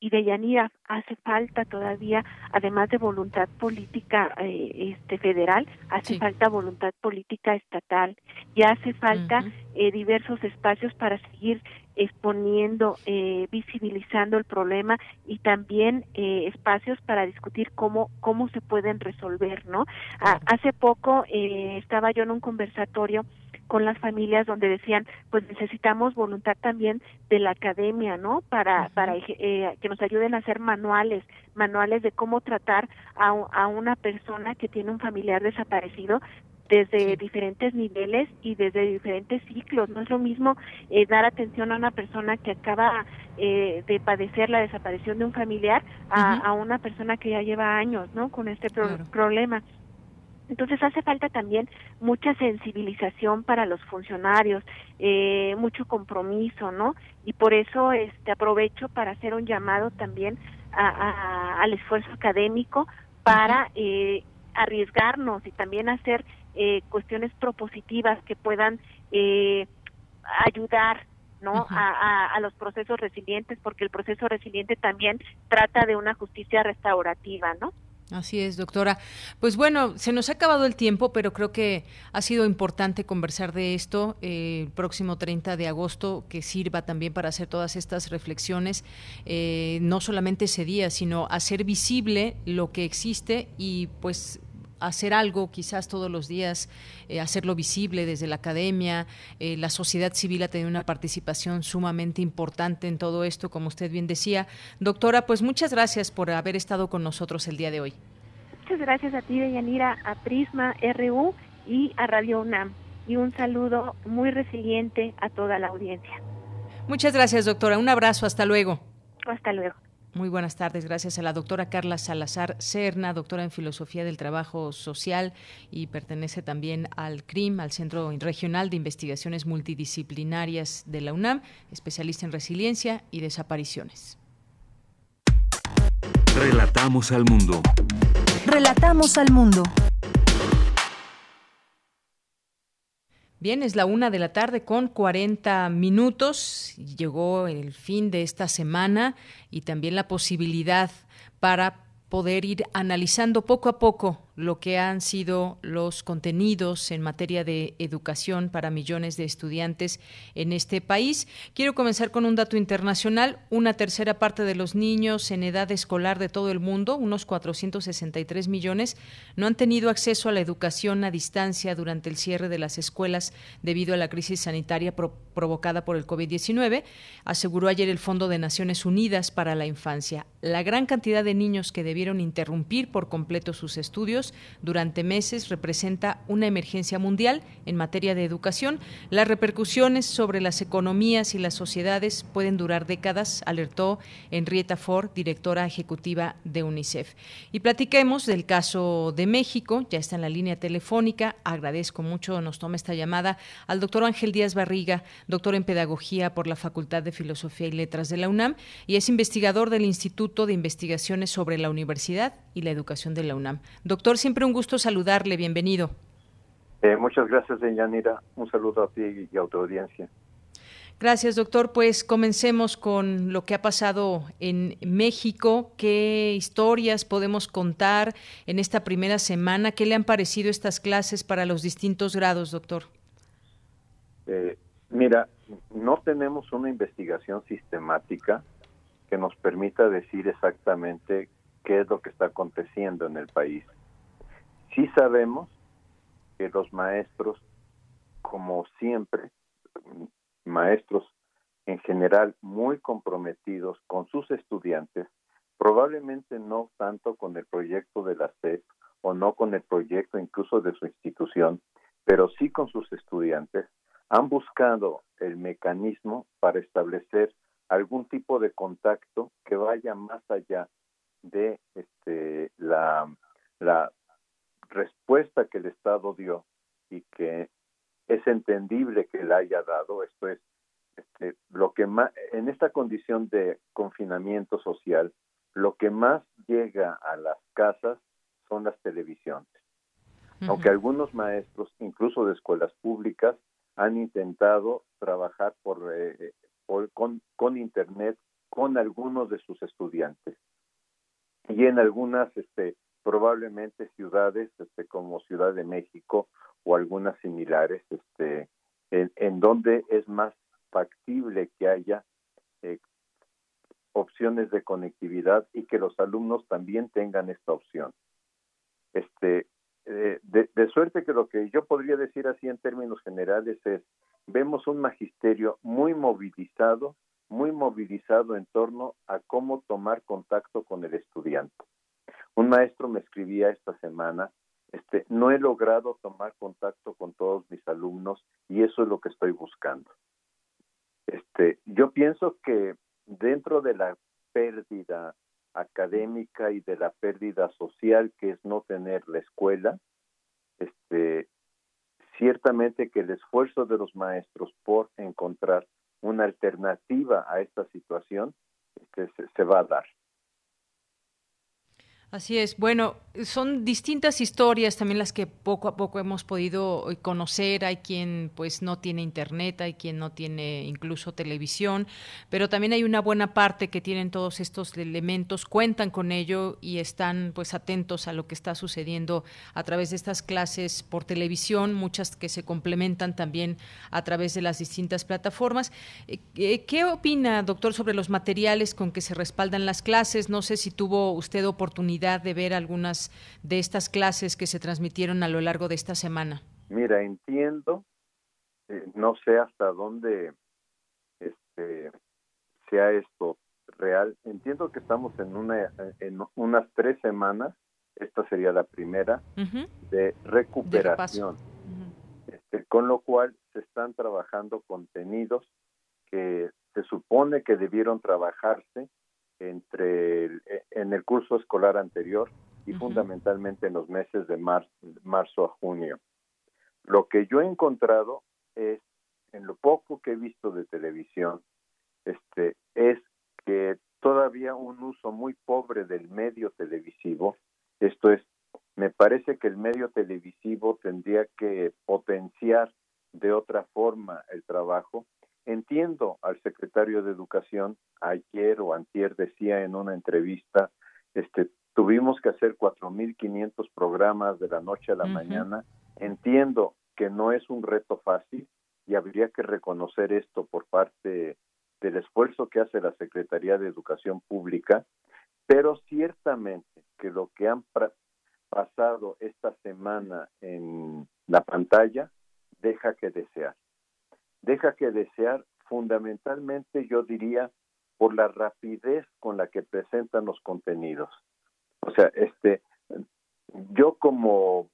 y de Yanira hace falta todavía, además de voluntad política eh, este federal, hace falta voluntad política estatal y hace falta eh, diversos espacios para seguir exponiendo, eh, visibilizando el problema y también eh, espacios para discutir cómo cómo se pueden resolver, ¿no? hace poco eh, estaba yo en un conversatorio con las familias donde decían pues necesitamos voluntad también de la academia no para para eh, que nos ayuden a hacer manuales manuales de cómo tratar a, a una persona que tiene un familiar desaparecido desde diferentes niveles y desde diferentes ciclos. No es lo mismo eh, dar atención a una persona que acaba eh, de padecer la desaparición de un familiar a, a, una persona que ya lleva años, ¿no? Con este problema Entonces hace falta también mucha sensibilización para los funcionarios, eh, mucho compromiso, ¿no? Y por eso este aprovecho para hacer un llamado también al esfuerzo académico para eh, arriesgarnos y también hacer eh, cuestiones propositivas que puedan eh, ayudar ¿no? a, a, los procesos resilientes, porque el proceso resiliente también trata de una justicia restaurativa, ¿no? Así es, doctora. Pues bueno, se nos ha acabado el tiempo, pero creo que ha sido importante conversar de esto eh, el próximo 30 de agosto, que sirva también para hacer todas estas reflexiones, eh, no solamente ese día, sino hacer visible lo que existe y pues hacer algo quizás todos los días, eh, hacerlo visible desde la academia. Eh, la sociedad civil ha tenido una participación sumamente importante en todo esto, como usted bien decía. Doctora, pues muchas gracias por haber estado con nosotros el día de hoy. Muchas gracias a ti, Deyanira, a Prisma RU y a Radio UNAM. Y un saludo muy resiliente a toda la audiencia. Muchas gracias, doctora. Un abrazo. Hasta luego. Hasta luego. Muy buenas tardes. Gracias a la doctora Carla Salazar Cerna, doctora en Filosofía del Trabajo Social y pertenece también al CRIM, al Centro Regional de Investigaciones Multidisciplinarias de la UNAM, especialista en resiliencia y desapariciones. Relatamos al mundo. Relatamos al mundo. Bien, es la una de la tarde con 40 minutos. Llegó el fin de esta semana y también la posibilidad para poder ir analizando poco a poco lo que han sido los contenidos en materia de educación para millones de estudiantes en este país. Quiero comenzar con un dato internacional. Una tercera parte de los niños en edad escolar de todo el mundo, unos 463 millones, no han tenido acceso a la educación a distancia durante el cierre de las escuelas debido a la crisis sanitaria provocada por el COVID-19, aseguró ayer el Fondo de Naciones Unidas para la Infancia. La gran cantidad de niños que debieron interrumpir por completo sus estudios durante meses representa una emergencia mundial en materia de educación. Las repercusiones sobre las economías y las sociedades pueden durar décadas, alertó Henrietta Ford, directora ejecutiva de UNICEF. Y platiquemos del caso de México, ya está en la línea telefónica. Agradezco mucho, nos toma esta llamada al doctor Ángel Díaz Barriga, doctor en Pedagogía por la Facultad de Filosofía y Letras de la UNAM y es investigador del Instituto de Investigaciones sobre la Universidad y la Educación de la UNAM. Doctor, siempre un gusto saludarle, bienvenido. Eh, muchas gracias, Yanira. Un saludo a ti y a tu audiencia. Gracias, doctor. Pues comencemos con lo que ha pasado en México. ¿Qué historias podemos contar en esta primera semana? ¿Qué le han parecido estas clases para los distintos grados, doctor? Eh, mira, no tenemos una investigación sistemática que nos permita decir exactamente qué es lo que está aconteciendo en el país. Sí sabemos que los maestros, como siempre, maestros en general muy comprometidos con sus estudiantes, probablemente no tanto con el proyecto de la SEP o no con el proyecto incluso de su institución, pero sí con sus estudiantes, han buscado el mecanismo para establecer algún tipo de contacto que vaya más allá de este, la, la respuesta que el Estado dio y que es entendible que la haya dado, esto es, este, lo que más, en esta condición de confinamiento social, lo que más llega a las casas son las televisiones. Aunque algunos maestros, incluso de escuelas públicas, han intentado trabajar por, eh, por con, con Internet con algunos de sus estudiantes y en algunas este, probablemente ciudades este, como Ciudad de México o algunas similares este, en, donde es más factible que haya eh, opciones de conectividad y que los alumnos también tengan esta opción. Este, eh, de, de, suerte que lo que yo podría decir así en términos generales es, vemos un magisterio muy movilizado muy movilizado en torno a cómo tomar contacto con el estudiante. Un maestro me escribía esta semana, este, no he logrado tomar contacto con todos mis alumnos y eso es lo que estoy buscando. Este, yo pienso que dentro de la pérdida académica y de la pérdida social que es no tener la escuela, este, ciertamente que el esfuerzo de los maestros por encontrar una alternativa a esta situación este, se va a dar. Así es. Bueno, son distintas historias también las que poco a poco hemos podido conocer. Hay quien pues no tiene internet, hay quien no tiene incluso televisión, pero también hay una buena parte que tienen todos estos elementos, cuentan con ello y están pues atentos a lo que está sucediendo a través de estas clases por televisión, muchas que se complementan también a través de las distintas plataformas. Eh, eh, ¿Qué opina, doctor, sobre los materiales con que se respaldan las clases? No sé si tuvo usted oportunidad de ver algunas de estas clases que se transmitieron a lo largo de esta semana? Mira, entiendo, eh, no sé hasta dónde este, sea esto real. Entiendo que estamos en, una, en unas tres semanas, esta sería la primera, de recuperación, este, con lo cual se están trabajando contenidos que se supone que debieron trabajarse entre eh, en el curso escolar anterior y fundamentalmente en los meses de marzo a junio. Lo que yo he encontrado es, en lo poco que he visto de televisión, este, es que todavía un uso muy pobre del medio televisivo, esto es, me parece que el medio televisivo tendría que potenciar de otra forma el trabajo Entiendo al secretario de Educación, ayer o antier decía en una entrevista, este, tuvimos que hacer 4.500 programas de la noche a la mañana. Entiendo que no es un reto fácil y habría que reconocer esto por parte del esfuerzo que hace la Secretaría de Educación Pública, pero ciertamente que lo que han pasado esta semana en la pantalla deja que desear deja que desear fundamentalmente, yo diría, por la rapidez con la que presentan los contenidos. O sea, este, yo como,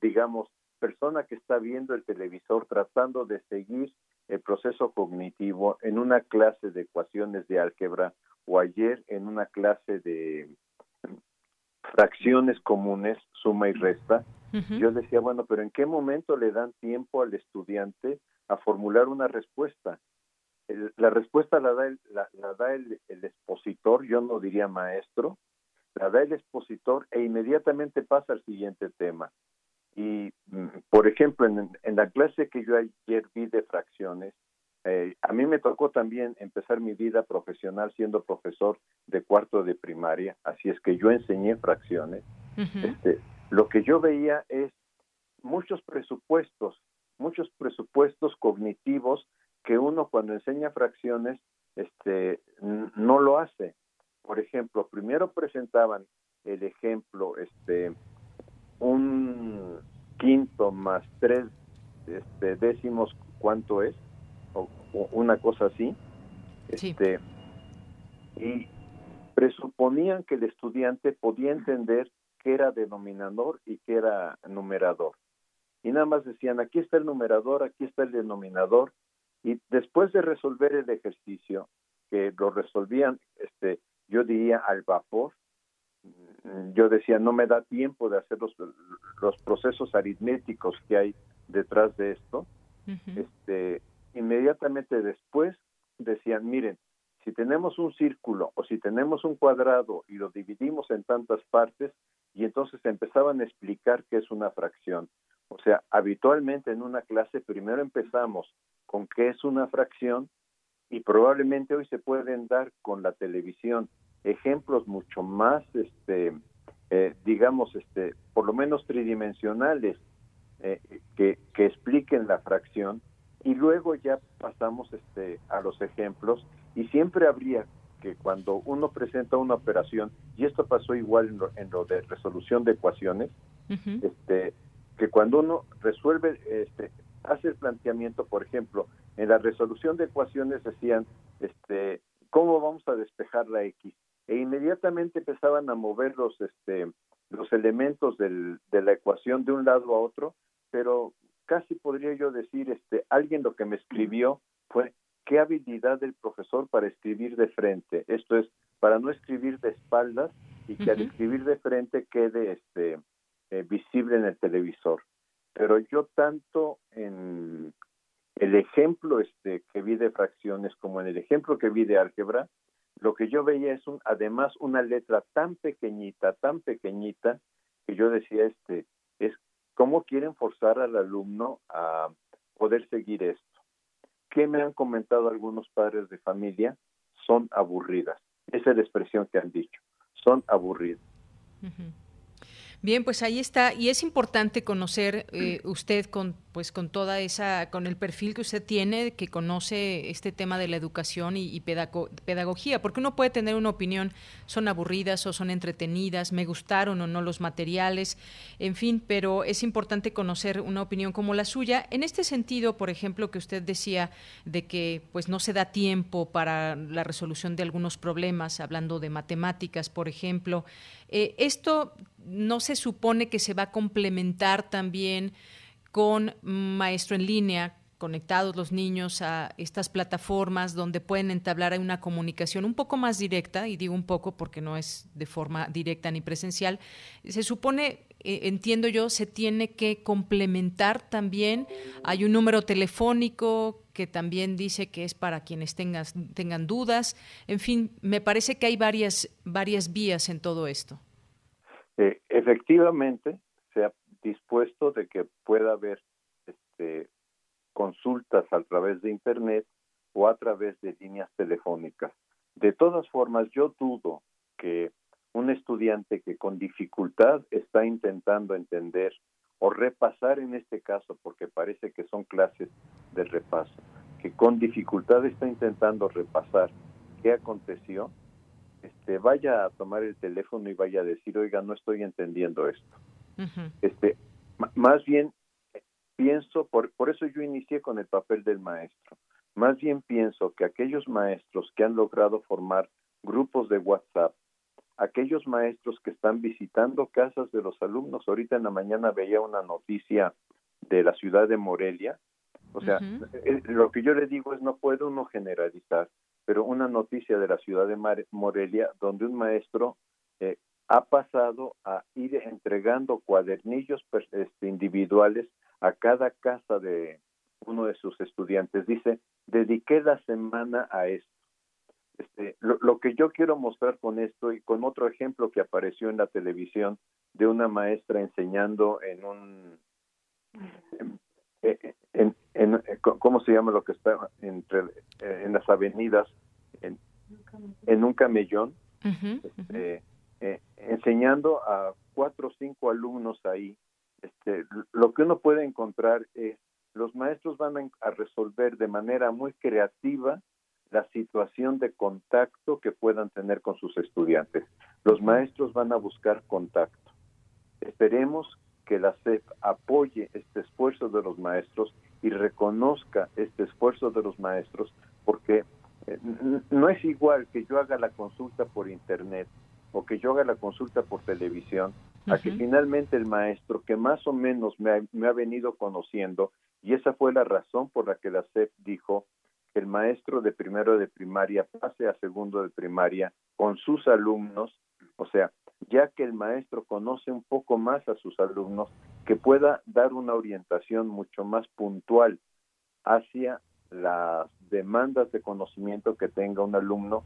digamos, persona que está viendo el televisor tratando de seguir el proceso cognitivo en una clase de ecuaciones de álgebra o ayer en una clase de fracciones comunes, suma y resta, yo decía, bueno, pero ¿en qué momento le dan tiempo al estudiante a formular una respuesta. la respuesta la da, el, la, da el, expositor, yo no diría maestro, la da el expositor e inmediatamente pasa al siguiente tema. Y, mm, por ejemplo, en, la clase que yo ayer vi de fracciones, eh, a mí me tocó también empezar mi vida profesional siendo profesor de cuarto de primaria, así es que yo enseñé fracciones. este, lo que yo veía es muchos presupuestos muchos presupuestos cognitivos que uno cuando enseña fracciones este no lo hace. Por ejemplo, primero presentaban el ejemplo este un quinto más tres este, décimos cuánto es o, una cosa así. Este y presuponían que el estudiante podía entender qué era denominador y qué era numerador y nada más decían, aquí está el numerador, aquí está el denominador, y después de resolver el ejercicio, que lo resolvían, este, yo diría al vapor, mm, yo decía, no me da tiempo de hacer los, los procesos aritméticos que hay detrás de esto, este, inmediatamente después decían, miren, si tenemos un círculo o si tenemos un cuadrado y lo dividimos en tantas partes, y entonces empezaban a explicar qué es una fracción. O sea, habitualmente en una clase primero empezamos con qué es una fracción y probablemente hoy se pueden dar con la televisión. Ejemplos mucho más, este, eh, digamos, este, por lo menos tridimensionales eh, que, que expliquen la fracción. Y luego ya pasamos este, a los ejemplos. Y siempre habría que cuando uno presenta una operación, y esto pasó igual en lo, en lo de resolución de ecuaciones, este, que cuando uno resuelve, este, hace el planteamiento, por ejemplo, en la resolución de ecuaciones decían, este, ¿cómo vamos a despejar la X? E inmediatamente empezaban a mover los, este, los elementos del, de la ecuación de un lado a otro, pero casi podría yo decir, este, alguien lo que me escribió fue qué habilidad del profesor para escribir de frente, esto es, para no escribir de espaldas y que al escribir de frente quede este, eh, visible en el televisor. pero yo tanto en el ejemplo este que vi de fracciones como en el ejemplo que vi de álgebra, lo que yo veía es un, además una letra tan pequeñita, tan pequeñita, que yo decía, este, es cómo quieren forzar al alumno a poder seguir esto. ¿Qué me han comentado algunos padres de familia? Son aburridas. Esa es la expresión que han dicho. Son aburridas. Bien, pues ahí está y es importante conocer eh, usted con pues con toda esa con el perfil que usted tiene que conoce este tema de la educación y, pedagogía, porque uno puede tener una opinión son aburridas o son entretenidas, me gustaron o no los materiales, en fin, pero es importante conocer una opinión como la suya. En este sentido, por ejemplo, que usted decía de que pues no se da tiempo para la resolución de algunos problemas, hablando de matemáticas, por ejemplo, eh, esto no se supone que se va a complementar también con maestro en línea, conectados los niños a estas plataformas donde pueden entablar una comunicación un poco más directa, y digo un poco porque no es de forma directa ni presencial, se supone, eh, entiendo yo, se tiene que complementar también. Hay un número telefónico que también dice que es para quienes tengan, tengan dudas. En fin, me parece que hay varias, varias vías en todo esto. Efectivamente, se ha dispuesto de que pueda haber este, consultas a través de Internet o a través de líneas telefónicas. De todas formas, yo dudo que un estudiante que con dificultad está intentando entender o repasar en este caso, porque parece que son clases de repaso, que con dificultad está intentando repasar qué aconteció, este, vaya a tomar el teléfono y vaya a decir, oiga, no estoy entendiendo esto. Este, más bien pienso, por, por eso yo inicié con el papel del maestro. Más bien pienso que aquellos maestros que han logrado formar grupos de WhatsApp, aquellos maestros que están visitando casas de los alumnos, ahorita en la mañana veía una noticia de la ciudad de Morelia, o sea, eh, lo que yo le digo es no puede uno generalizar, pero una noticia de la ciudad de Morelia donde un maestro eh, ha pasado a ir entregando cuadernillos este, individuales a cada casa de uno de sus estudiantes. Dice, dediqué la semana a esto. Este, lo, que yo quiero mostrar con esto y con otro ejemplo que apareció en la televisión de una maestra enseñando en un en, en, cómo se llama lo que está entre en las avenidas en, en un camellón, este, eh, enseñando a cuatro o cinco alumnos ahí. Este, lo que uno puede encontrar es, los maestros van a, resolver de manera muy creativa la situación de contacto que puedan tener con sus estudiantes. Los maestros van a buscar contacto. Esperemos que la SEP apoye este esfuerzo de los maestros y reconozca este esfuerzo de los maestros, porque eh, no es igual que yo haga la consulta por internet o que yo haga la consulta por televisión, a que finalmente el maestro, que más o menos me ha, venido conociendo, y esa fue la razón por la que la SEP dijo que el maestro de primero de primaria pase a segundo de primaria con sus alumnos, o sea, ya que el maestro conoce un poco más a sus alumnos, que pueda dar una orientación mucho más puntual hacia las demandas de conocimiento que tenga un alumno,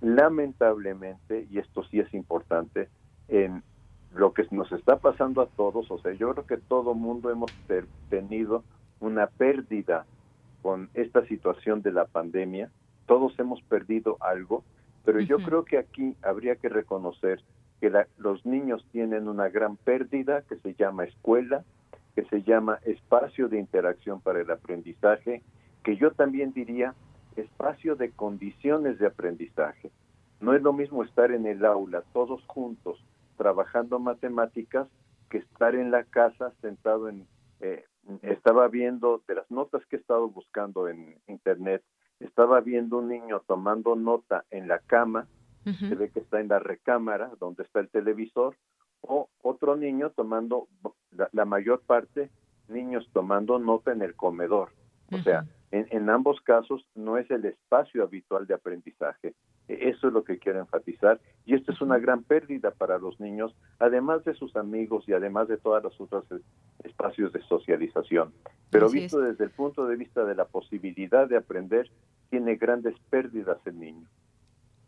lamentablemente, y esto sí es importante, en lo que nos está pasando a todos, o sea, yo creo que todo mundo hemos tenido una pérdida con esta situación de la pandemia, todos hemos perdido algo, pero yo creo que aquí habría que reconocer que los niños tienen una gran pérdida que se llama escuela, que se llama espacio de interacción para el aprendizaje, que yo también diría espacio de condiciones de aprendizaje. No es lo mismo estar en el aula todos juntos trabajando matemáticas que estar en la casa sentado en... Eh, estaba viendo de las notas que he estado buscando en internet, estaba viendo un niño tomando nota en la cama, se ve que está en la recámara donde está el televisor, o otro niño tomando, la, mayor parte, niños tomando nota en el comedor. O sea, en, ambos casos no es el espacio habitual de aprendizaje. Eso es lo que quiero enfatizar y esto es una gran pérdida para los niños, además de sus amigos y además de todos los otros espacios de socialización. Pero visto desde el punto de vista de la posibilidad de aprender, tiene grandes pérdidas el niño.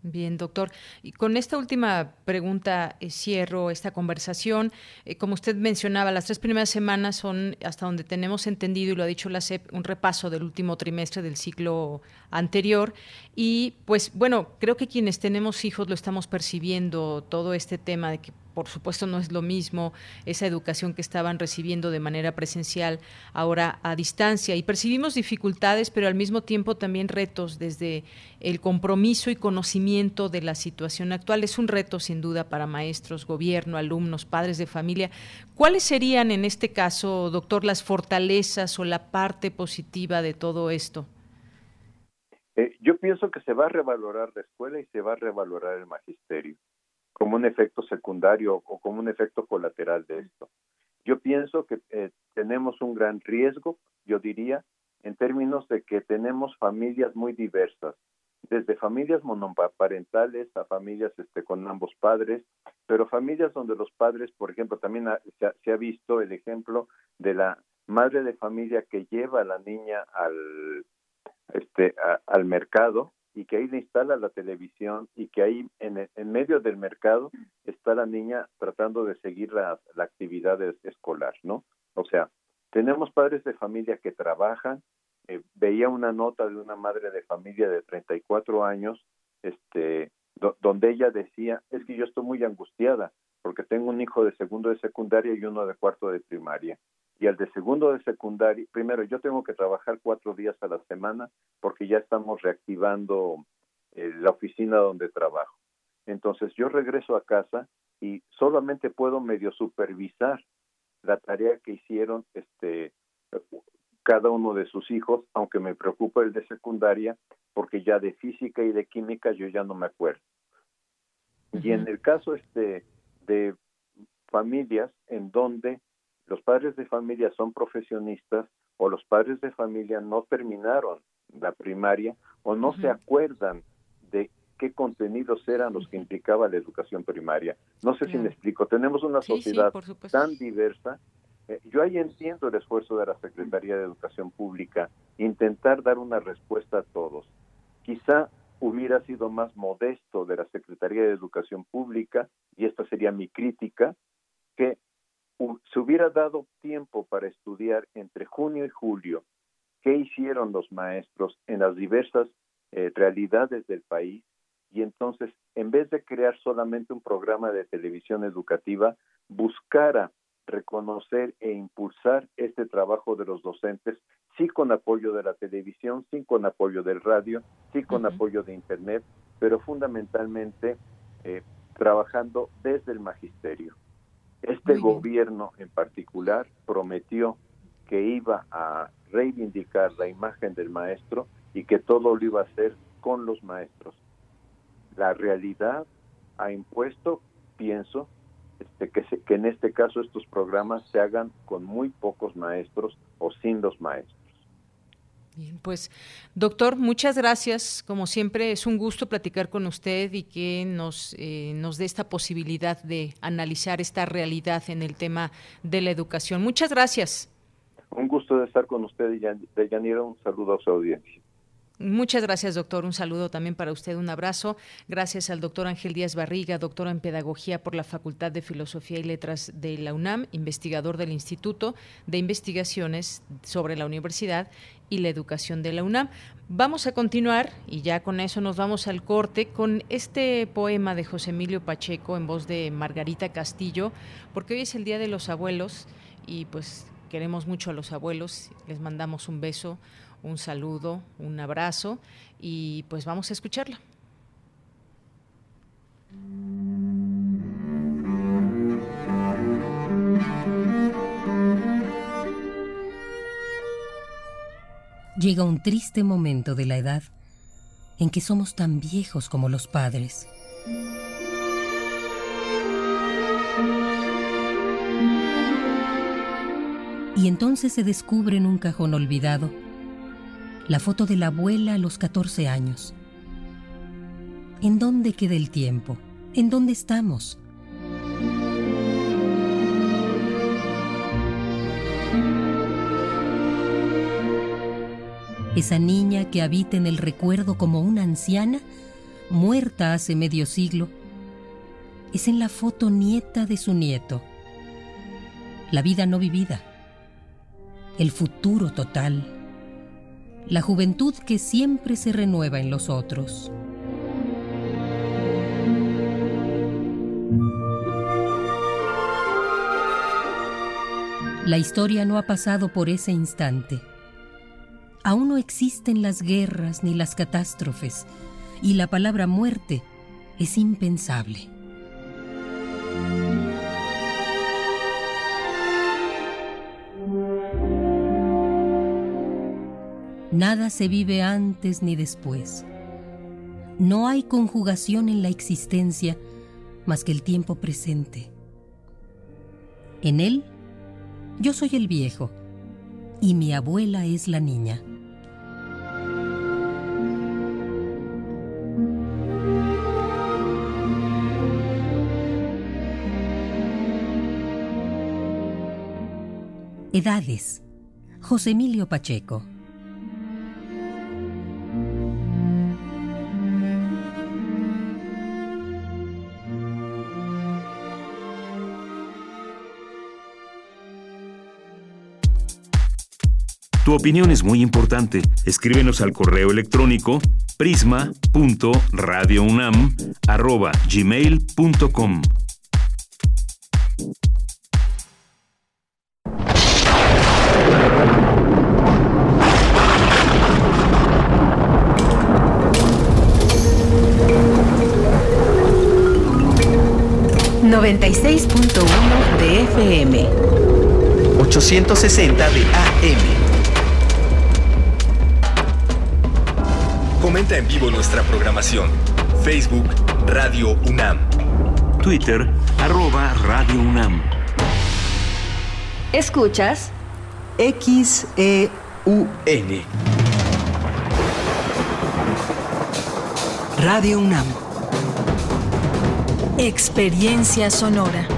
Bien, doctor. Y con esta última pregunta eh, cierro esta conversación. Eh, como usted mencionaba, las tres primeras semanas son, hasta donde tenemos entendido, y lo ha dicho la SEP, un repaso del último trimestre del ciclo anterior. Y pues bueno, creo que quienes tenemos hijos lo estamos percibiendo, todo este tema de que por supuesto no es lo mismo esa educación que estaban recibiendo de manera presencial ahora a distancia y percibimos dificultades pero al mismo tiempo también retos desde el compromiso y conocimiento de la situación actual es un reto sin duda para maestros, gobierno, alumnos, padres de familia. ¿Cuáles serían en este caso, doctor, las fortalezas o la parte positiva de todo esto? Eh, yo pienso que se va a revalorar la escuela y se va a revalorar el magisterio como un efecto secundario o como un efecto colateral de esto. Yo pienso que eh, tenemos un gran riesgo, yo diría, en términos de que tenemos familias muy diversas, desde familias monoparentales a familias este, con ambos padres, pero familias donde los padres, por ejemplo, también se, ha, visto el ejemplo de la madre de familia que lleva a la niña al, este, al mercado y que ahí le instala la televisión y que ahí en, en medio del mercado está la niña tratando de seguir la, la actividad escolar, ¿no? O sea, tenemos padres de familia que trabajan. Eh, veía una nota de una madre de familia de 34 años, este, donde ella decía, es que yo estoy muy angustiada porque tengo un hijo de segundo de secundaria y uno de cuarto de primaria y al de segundo de secundaria, primero yo tengo que trabajar cuatro días a la semana porque ya estamos reactivando eh, la oficina donde trabajo. Entonces yo regreso a casa y solamente puedo medio supervisar la tarea que hicieron este cada uno de sus hijos, aunque me preocupa el de secundaria, porque ya de física y de química yo ya no me acuerdo. Y en el caso este de familias en donde los padres de familia son profesionistas o los padres de familia no terminaron la primaria o no se acuerdan de qué contenidos eran los que implicaba la educación primaria. No sé si me explico. Tenemos una sociedad tan diversa. Eh, yo ahí entiendo el esfuerzo de la Secretaría de Educación Pública, intentar dar una respuesta a todos. Quizá hubiera sido más modesto de la Secretaría de Educación Pública, y esta sería mi crítica, que se hubiera dado tiempo para estudiar entre junio y julio qué hicieron los maestros en las diversas eh, realidades del país y entonces en vez de crear solamente un programa de televisión educativa buscara reconocer e impulsar este trabajo de los docentes sí con apoyo de la televisión, sí con apoyo del radio, sí con apoyo de internet, pero fundamentalmente eh, trabajando desde el magisterio. Este gobierno en particular prometió que iba a reivindicar la imagen del maestro y que todo lo iba a hacer con los maestros. La realidad ha impuesto, pienso, este, que, que en este caso estos programas se hagan con muy pocos maestros o sin los maestros. Bien, pues doctor, muchas gracias. Como siempre, es un gusto platicar con usted y que nos, eh, nos dé esta posibilidad de analizar esta realidad en el tema de la educación. Muchas gracias. Un gusto de estar con usted, Yanira. Un saludo a su audiencia. Muchas gracias, doctor. Un saludo también para usted, un abrazo. Gracias al doctor Ángel Díaz Barriga, doctor en Pedagogía por la Facultad de Filosofía y Letras de la UNAM, investigador del Instituto de Investigaciones sobre la Universidad y la Educación de la UNAM. Vamos a continuar, y ya con eso nos vamos al corte, con este poema de José Emilio Pacheco en voz de Margarita Castillo, porque hoy es el Día de los Abuelos y pues queremos mucho a los abuelos, les mandamos un beso un saludo, un abrazo y pues vamos a escucharla. Llega un triste momento de la edad en que somos tan viejos como los padres. Y entonces se descubre en un cajón olvidado la foto de la abuela a los 14 años. ¿En dónde queda el tiempo? ¿En dónde estamos? Esa niña que habita en el recuerdo como una anciana, muerta hace medio siglo, es en la foto nieta de su nieto. La vida no vivida, el futuro total, la juventud que siempre se renueva en los otros. La historia no ha pasado por ese instante. Aún no existen las guerras ni las catástrofes, y la palabra muerte es impensable. Nada se vive antes ni después. No hay conjugación en la existencia más que el tiempo presente. En él, yo soy el viejo y mi abuela es la niña. Edades. José Emilio Pacheco. Tu opinión es muy importante. Escríbenos al correo electrónico prisma.radiounam@gmail.com. ...96.1 de FM... ...860 de AM... Comenta en vivo nuestra programación. Facebook Radio UNAM. Twitter arroba Radio UNAM. Escuchas XEUN. Radio UNAM. Experiencia sonora.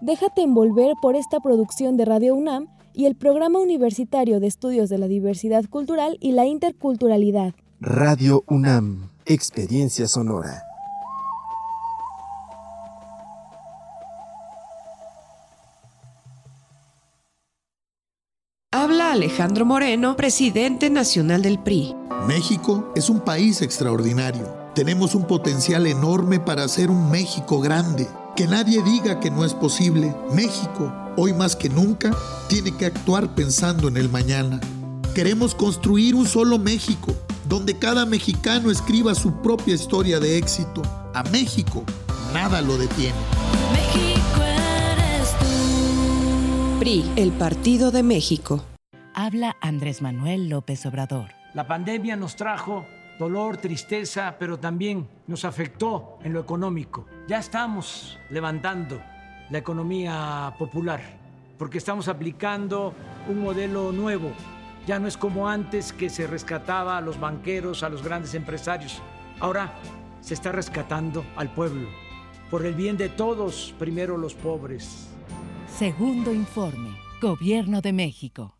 Déjate envolver por esta producción de Radio UNAM y el Programa Universitario de Estudios de la Diversidad Cultural y la Interculturalidad. Radio UNAM, Experiencia Sonora. Habla Alejandro Moreno, presidente nacional del PRI. México es un país extraordinario. Tenemos un potencial enorme para hacer un México grande que nadie diga que no es posible. México, hoy más que nunca, tiene que actuar pensando en el mañana. Queremos construir un solo México, donde cada mexicano escriba su propia historia de éxito. A México, nada lo detiene. México eres tú. PRI, el Partido de México. Habla Andrés Manuel López Obrador. La pandemia nos trajo dolor, tristeza, pero también nos afectó en lo económico. Ya estamos levantando la economía popular porque estamos aplicando un modelo nuevo. Ya no es como antes que se rescataba a los banqueros, a los grandes empresarios. Ahora se está rescatando al pueblo. Por el bien de todos, primero los pobres. Segundo informe, Gobierno de México.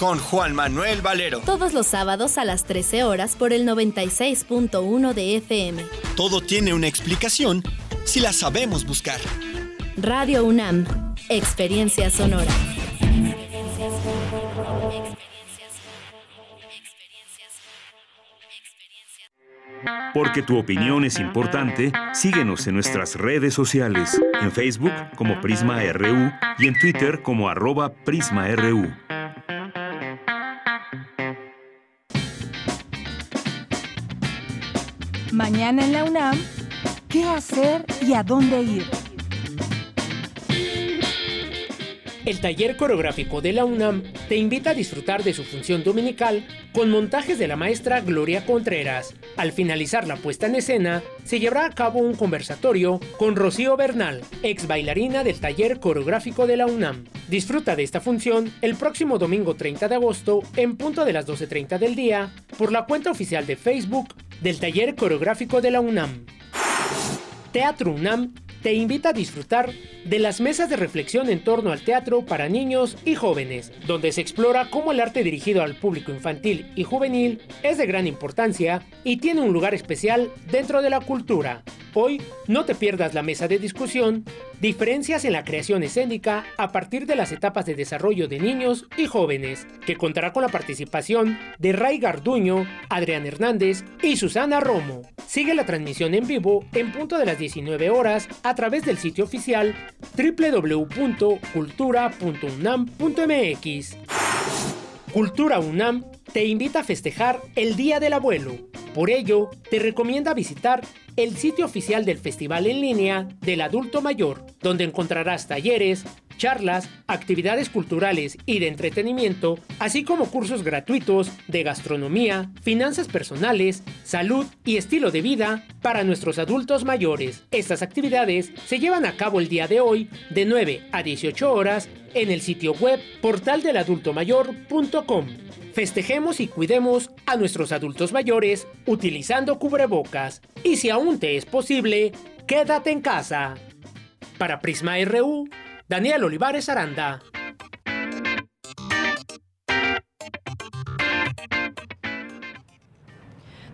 Con Juan Manuel Valero. Todos los sábados a las 13 horas por el 96.1 de FM. Todo tiene una explicación si la sabemos buscar. Radio UNAM, Experiencia Sonora. Porque tu opinión es importante, síguenos en nuestras redes sociales, en Facebook como Prisma RU y en Twitter como arroba PrismaRU. Mañana en la UNAM, ¿qué hacer y a dónde ir? El taller coreográfico de la UNAM te invita a disfrutar de su función dominical con montajes de la maestra Gloria Contreras. Al finalizar la puesta en escena, se llevará a cabo un conversatorio con Rocío Bernal, ex bailarina del taller coreográfico de la UNAM. Disfruta de esta función el próximo domingo 30 de agosto en punto de las 12.30 del día por la cuenta oficial de Facebook del taller coreográfico de la UNAM. Teatro UNAM te invita a disfrutar de las mesas de reflexión en torno al teatro para niños y jóvenes, donde se explora cómo el arte dirigido al público infantil y juvenil es de gran importancia y tiene un lugar especial dentro de la cultura. Hoy no te pierdas la mesa de discusión Diferencias en la creación escénica a partir de las etapas de desarrollo de niños y jóvenes, que contará con la participación de Ray Garduño, Adrián Hernández y Susana Romo. Sigue la transmisión en vivo en punto de las 19 horas a través del sitio oficial www.cultura.unam.mx. Cultura UNAM te invita a festejar el Día del Abuelo. Por ello, te recomienda visitar el sitio oficial del Festival en línea del Adulto Mayor, donde encontrarás talleres, charlas, actividades culturales y de entretenimiento, así como cursos gratuitos de gastronomía, finanzas personales, salud y estilo de vida para nuestros adultos mayores. Estas actividades se llevan a cabo el día de hoy de 9 a 18 horas en el sitio web portaldeladultomayor.com. Festejemos y cuidemos a nuestros adultos mayores utilizando cubrebocas y si aún te es posible, quédate en casa. Para Prisma RU, Daniel Olivares Aranda.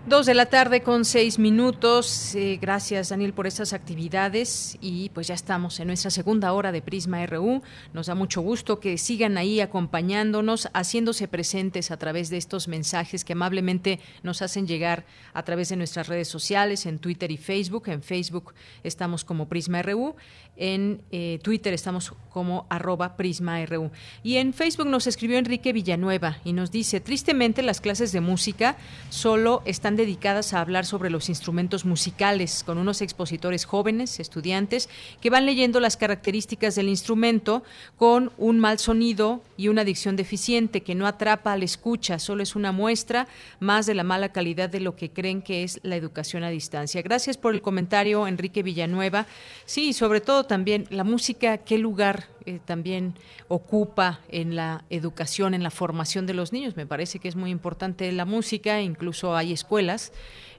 Dos de la tarde con seis minutos. Eh, gracias, Daniel, por estas actividades. Y pues ya estamos en nuestra segunda hora de Prisma RU. Nos da mucho gusto que sigan ahí acompañándonos, haciéndose presentes a través de estos mensajes que amablemente nos hacen llegar a través de nuestras redes sociales, en Twitter y Facebook. En Facebook estamos como Prisma RU. En eh, Twitter estamos como arroba Prisma RU. Y en Facebook nos escribió Enrique Villanueva y nos dice, tristemente las clases de música solo están dedicadas a hablar sobre los instrumentos musicales, con unos expositores jóvenes, estudiantes, que van leyendo las características del instrumento con un mal sonido y una dicción deficiente que no atrapa al escucha, solo es una muestra más de la mala calidad de lo que creen que es la educación a distancia. Gracias por el comentario, Enrique Villanueva. Sí, sobre todo también la música, qué lugar eh, también ocupa en la educación, en la formación de los niños. Me parece que es muy importante la música, incluso hay escuelas,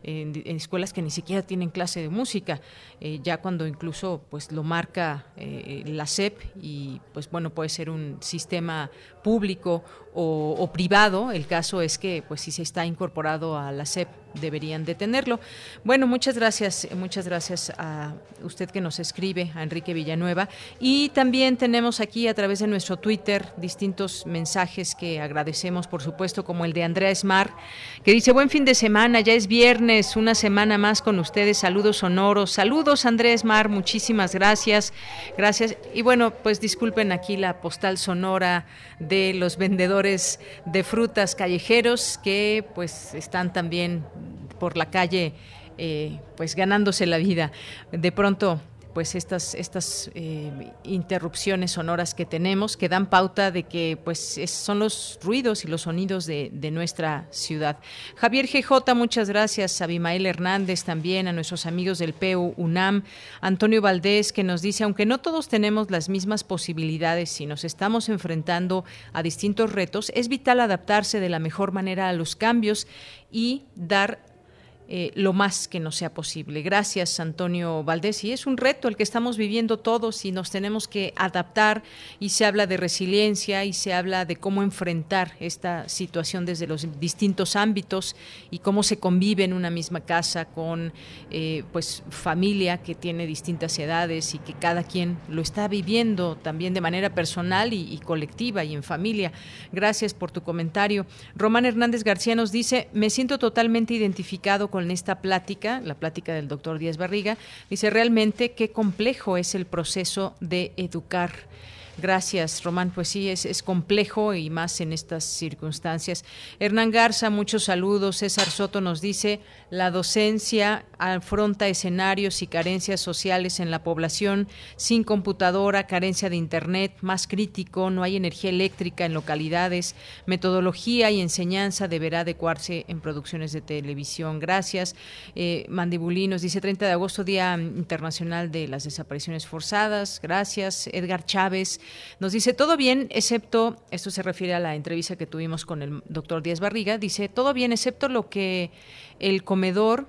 en, escuelas que ni siquiera tienen clase de música, eh, ya cuando incluso pues lo marca eh, la SEP y pues bueno puede ser un sistema público o, o privado. El caso es que pues si se está incorporado a la SEP deberían de tenerlo. Bueno, muchas gracias, muchas gracias a usted que nos escribe, a Enrique Villanueva. Y también tenemos aquí a través de nuestro Twitter distintos mensajes que agradecemos, por supuesto, como el de Andrea Esmar, que dice, buen fin de semana, ya es viernes, una semana más con ustedes, saludos sonoros, saludos Andrés Mar, muchísimas gracias, gracias. Y bueno, pues disculpen aquí la postal sonora de los vendedores de frutas callejeros que pues están también por la calle eh, pues ganándose la vida. De pronto pues estas, estas eh, interrupciones sonoras que tenemos que dan pauta de que pues es- son los ruidos y los sonidos de, nuestra ciudad. Javier GJ, muchas gracias. Abimael Hernández también, a nuestros amigos del PU UNAM. Antonio Valdés que nos dice, aunque no todos tenemos las mismas posibilidades y nos estamos enfrentando a distintos retos, es vital adaptarse de la mejor manera a los cambios y dar eh, lo más que nos sea posible. Gracias, Antonio Valdés. Y es un reto el que estamos viviendo todos y nos tenemos que adaptar y se habla de resiliencia y se habla de cómo enfrentar esta situación desde los distintos ámbitos y cómo se convive en una misma casa con eh, pues familia que tiene distintas edades y que cada quien lo está viviendo también de manera personal y, y colectiva y en familia. Gracias por tu comentario. Román Hernández García nos dice, me siento totalmente identificado con con esta plática, la plática del doctor Díaz Barriga, dice realmente qué complejo es el proceso de educar Gracias, Román. Pues sí, es, es, complejo y más en estas circunstancias. Hernán Garza, muchos saludos. César Soto nos dice, la docencia afronta escenarios y carencias sociales en la población, sin computadora, carencia de Internet, más crítico, no hay energía eléctrica en localidades, metodología y enseñanza deberá adecuarse en producciones de televisión. Gracias. Eh, Mandibulinos dice 30 de agosto, Día Internacional de las Desapariciones Forzadas. Gracias. Edgar Chávez nos dice, todo bien, excepto, esto se refiere a la entrevista que tuvimos con el doctor Díaz Barriga, dice, todo bien, excepto lo que el comedor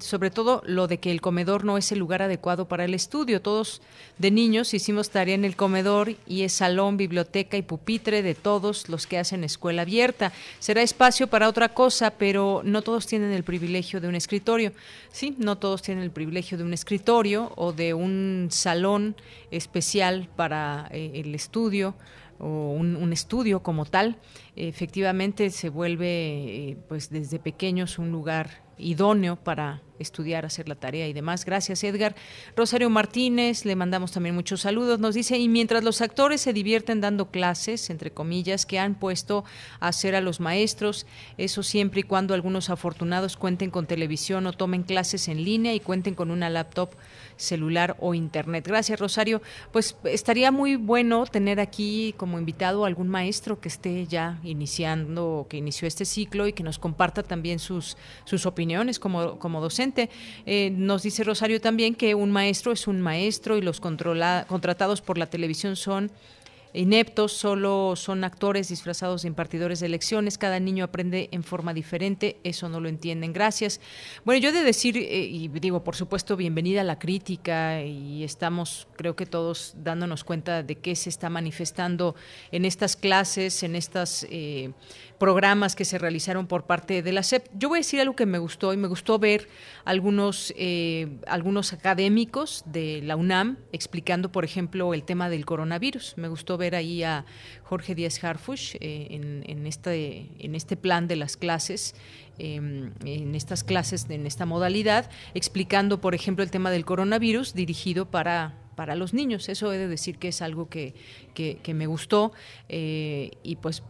sobre todo lo de que el comedor no es el lugar adecuado para el estudio. Todos de niños hicimos tarea en el comedor y es salón, biblioteca y pupitre de todos los que hacen escuela abierta. Será espacio para otra cosa, pero no todos tienen el privilegio de un escritorio. Sí, no todos tienen el privilegio de un escritorio o de un salón especial para eh, el estudio o un, estudio como tal, efectivamente se vuelve eh, pues desde pequeños un lugar idóneo para estudiar, hacer la tarea y demás. Gracias, Edgar. Rosario Martínez, le mandamos también muchos saludos. Nos dice, y mientras los actores se divierten dando clases, entre comillas, que han puesto a hacer a los maestros, eso siempre y cuando algunos afortunados cuenten con televisión o tomen clases en línea y cuenten con una laptop celular o internet. Gracias, Rosario. Pues estaría muy bueno tener aquí como invitado a algún maestro que esté ya iniciando, que inició este ciclo y que nos comparta también sus, sus opiniones como, como docente. Eh, nos dice Rosario también que un maestro es un maestro y los controla, contratados por la televisión son ineptos, solo son actores disfrazados de impartidores de elecciones, cada niño aprende en forma diferente, eso no lo entienden. Gracias. Bueno, yo he de decir, eh, y digo, por supuesto, bienvenida a la crítica y estamos, creo que todos dándonos cuenta de qué se está manifestando en estas clases, en estas... Eh, programas que se realizaron por parte de la SEP. Yo voy a decir algo que me gustó y me gustó ver algunos, eh, algunos académicos de la UNAM explicando, por ejemplo, el tema del coronavirus. Me gustó ver ahí a Jorge Díaz Harfush eh, en, este, en este plan de las clases em, en estas clases, en esta modalidad, explicando, por ejemplo, el tema del coronavirus dirigido para, para los niños. Eso he de decir que es algo que, que, me gustó eh, y pues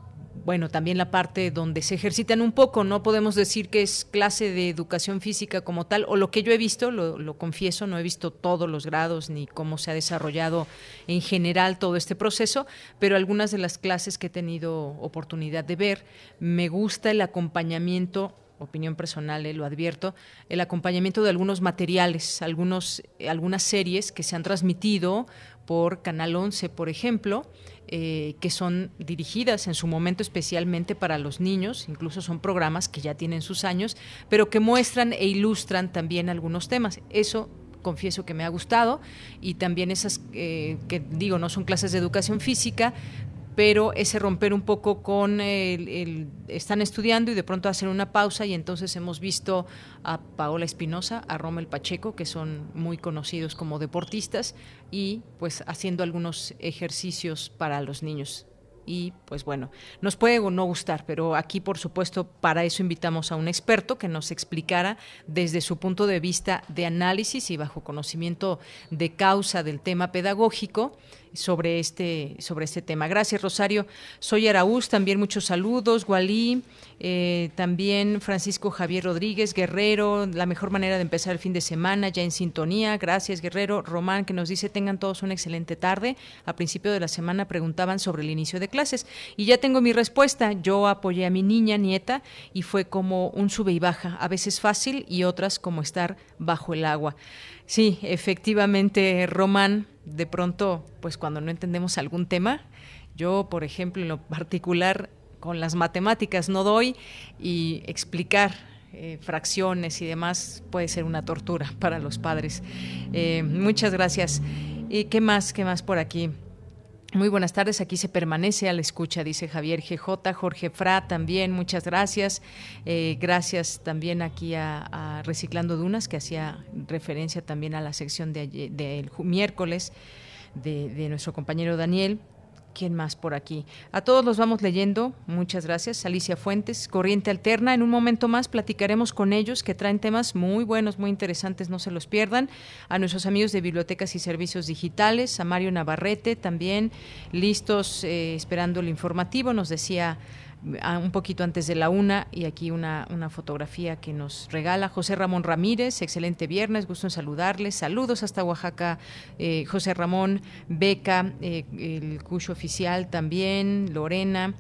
bueno, también la parte donde se ejercitan un poco, no podemos decir que es clase de educación física como tal, o lo que yo he visto, lo, confieso, no he visto todos los grados ni cómo se ha desarrollado en general todo este proceso, pero algunas de las clases que he tenido oportunidad de ver, me gusta el acompañamiento opinión personal, eh, lo advierto, el acompañamiento de algunos materiales, algunos, algunas series que se han transmitido por Canal 11, por ejemplo, eh, que son dirigidas en su momento especialmente para los niños, incluso son programas que ya tienen sus años, pero que muestran e ilustran también algunos temas. Eso confieso que me ha gustado y también esas eh, que digo no son clases de educación física pero ese romper un poco con el, están estudiando y de pronto hacen una pausa y entonces hemos visto a Paola Espinosa, a Rommel Pacheco, que son muy conocidos como deportistas y pues haciendo algunos ejercicios para los niños. Y pues bueno, nos puede o no gustar, pero aquí por supuesto para eso invitamos a un experto que nos explicara desde su punto de vista de análisis y bajo conocimiento de causa del tema pedagógico sobre este, sobre este tema. Gracias, Rosario. Soy Araúz, también muchos saludos. Gualí, eh, también Francisco Javier Rodríguez, Guerrero, la mejor manera de empezar el fin de semana, ya en sintonía. Gracias, Guerrero. Román, que nos dice, tengan todos una excelente tarde. A principio de la semana preguntaban sobre el inicio de clases y ya tengo mi respuesta. Yo apoyé a mi niña, nieta, y fue como un sube y baja, a veces fácil y otras como estar bajo el agua. Sí, efectivamente, Román, de pronto, pues cuando no entendemos algún tema, yo, por ejemplo, en lo particular, con las matemáticas no doy y explicar eh, fracciones y demás puede ser una tortura para los padres. Eh, muchas gracias. ¿Y qué más? ¿Qué más por aquí? Muy buenas tardes, aquí se permanece a la escucha, dice Javier GJ, Jorge Fra también, muchas gracias. Eh, gracias también aquí a, Reciclando Dunas, que hacía referencia también a la sección del de, miércoles de, de nuestro compañero Daniel. ¿Quién más por aquí? A todos los vamos leyendo. Muchas gracias. Alicia Fuentes, Corriente Alterna. En un momento más platicaremos con ellos que traen temas muy buenos, muy interesantes. No se los pierdan. A nuestros amigos de Bibliotecas y Servicios Digitales, a Mario Navarrete también, listos eh, esperando el informativo. Nos decía un poquito antes de la una y aquí una, una fotografía que nos regala José Ramón Ramírez. Excelente viernes, gusto en saludarles. Saludos hasta Oaxaca, eh, José Ramón Beca, eh, el Cucho Oficial también, Lorena,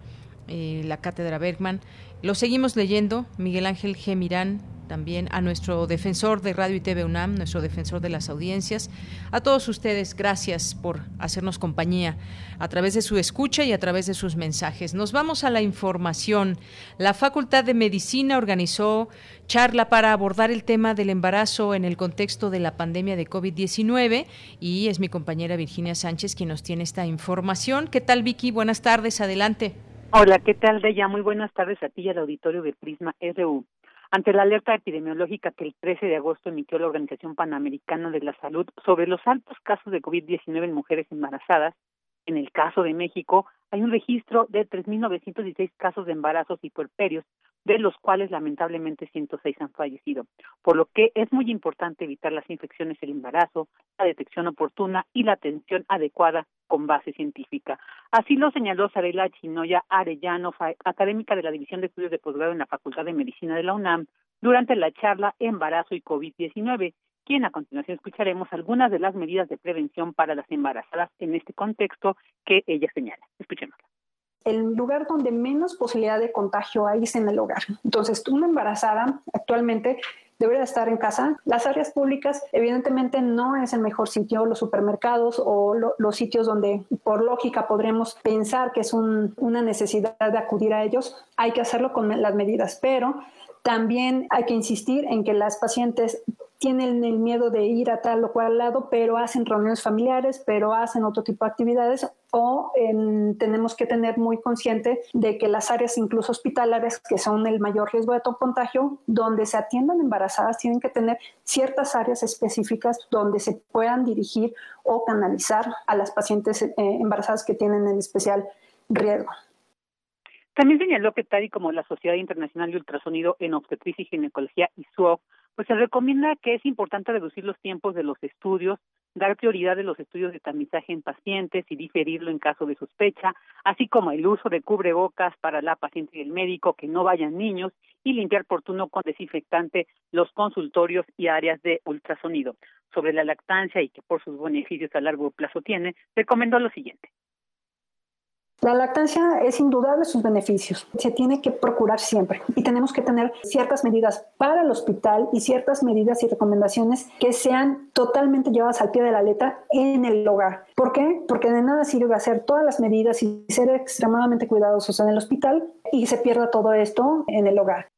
eh, la Cátedra Bergman. Lo seguimos leyendo, Miguel Ángel G. Mirán, también a nuestro defensor de Radio y TV UNAM, nuestro defensor de las audiencias. A todos ustedes, gracias por hacernos compañía a través de su escucha y a través de sus mensajes. Nos vamos a la información. La Facultad de Medicina organizó charla para abordar el tema del embarazo en el contexto de la pandemia de COVID-19 y es mi compañera Virginia Sánchez quien nos tiene esta información. ¿Qué tal, Vicky? Buenas tardes, adelante. Hola, ¿qué tal, Deya? Muy buenas tardes a ti y al auditorio de Prisma RU. Ante la alerta epidemiológica que el 13 de agosto emitió la Organización Panamericana de la Salud sobre los altos casos de COVID-19 en mujeres embarazadas, en el caso de México hay un registro de 3.916 casos de embarazos y puerperios, de los cuales lamentablemente 106 han fallecido, por lo que es muy importante evitar las infecciones del embarazo, la detección oportuna y la atención adecuada con base científica. Así lo señaló Sarela Chinoya Arellano, académica de la División de Estudios de Posgrado en la Facultad de Medicina de la UNAM, durante la charla Embarazo y COVID-19, quien a continuación escucharemos algunas de las medidas de prevención para las embarazadas en este contexto que ella señala. Escuchémosla el lugar donde menos posibilidad de contagio hay es en el hogar. Entonces, una embarazada actualmente debería estar en casa. Las áreas públicas, evidentemente, no es el mejor sitio, los supermercados o los sitios donde, por lógica, podremos pensar que es una necesidad de acudir a ellos. Hay que hacerlo con las medidas, pero también hay que insistir en que las pacientes tienen el miedo de ir a tal o cual lado, pero hacen reuniones familiares, pero hacen otro tipo de actividades o tenemos que tener muy consciente de que las áreas incluso hospitalarias, que son el mayor riesgo de contagio, donde se atiendan embarazadas, tienen que tener ciertas áreas específicas donde se puedan dirigir o canalizar a las pacientes eh, embarazadas que tienen el especial riesgo. También señaló que tal y como la Sociedad Internacional de Ultrasonido en Obstetricia y Ginecología, ISUO, pues se recomienda que es importante reducir los tiempos de los estudios, dar prioridad de los estudios de tamizaje en pacientes y diferirlo en caso de sospecha, así como el uso de cubrebocas para la paciente y el médico, que no vayan niños, y limpiar por turno con desinfectante los consultorios y áreas de ultrasonido. Sobre la lactancia y que por sus beneficios a largo plazo tiene, recomendó lo siguiente. La lactancia es indudable sus beneficios. Se tiene que procurar siempre y tenemos que tener ciertas medidas para el hospital y ciertas medidas y recomendaciones que sean totalmente llevadas al pie de la letra en el hogar. ¿Por qué? Porque de nada sirve hacer todas las medidas y ser extremadamente cuidadosos en el hospital y se pierda todo esto en el hogar.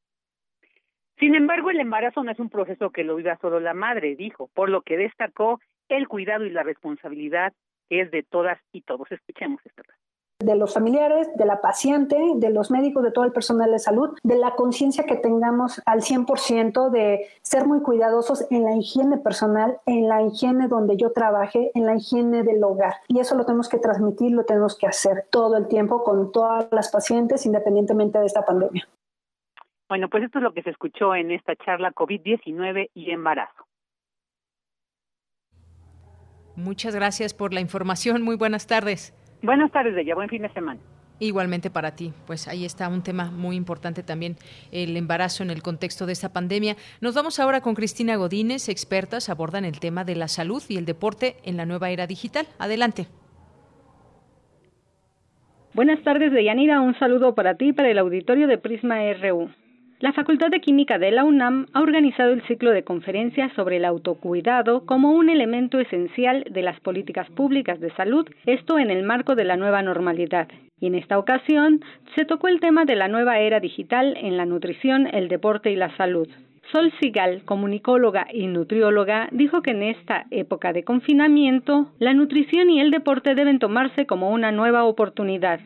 Sin embargo, el embarazo no es un proceso que lo viva solo la madre, dijo, por lo que destacó el cuidado y la responsabilidad es de todas y todos. Escuchemos esta de los familiares, de la paciente, de los médicos, de todo el personal de salud, de la conciencia que tengamos al 100% de ser muy cuidadosos en la higiene personal, en la higiene donde yo trabaje, en la higiene del hogar. Y eso lo tenemos que transmitir, lo tenemos que hacer todo el tiempo con todas las pacientes, independientemente de esta pandemia. Bueno, pues esto es lo que se escuchó en esta charla COVID-19 y embarazo. Muchas gracias por la información. Muy buenas tardes. Buenas tardes, ella. Buen fin de semana. Igualmente para ti, pues ahí está un tema muy importante también, el embarazo en el contexto de esta pandemia. Nos vamos ahora con Cristina Godínez, expertas abordan el tema de la salud y el deporte en la nueva era digital. Adelante. Buenas tardes, Deyanira. Un saludo para ti y para el auditorio de Prisma RU. La Facultad de Química de la UNAM ha organizado el ciclo de conferencias sobre el autocuidado como un elemento esencial de las políticas públicas de salud, esto en el marco de la nueva normalidad. Y en esta ocasión se tocó el tema de la nueva era digital en la nutrición, el deporte y la salud. Sol Sigal, comunicóloga y nutrióloga, dijo que en esta época de confinamiento, la nutrición y el deporte deben tomarse como una nueva oportunidad.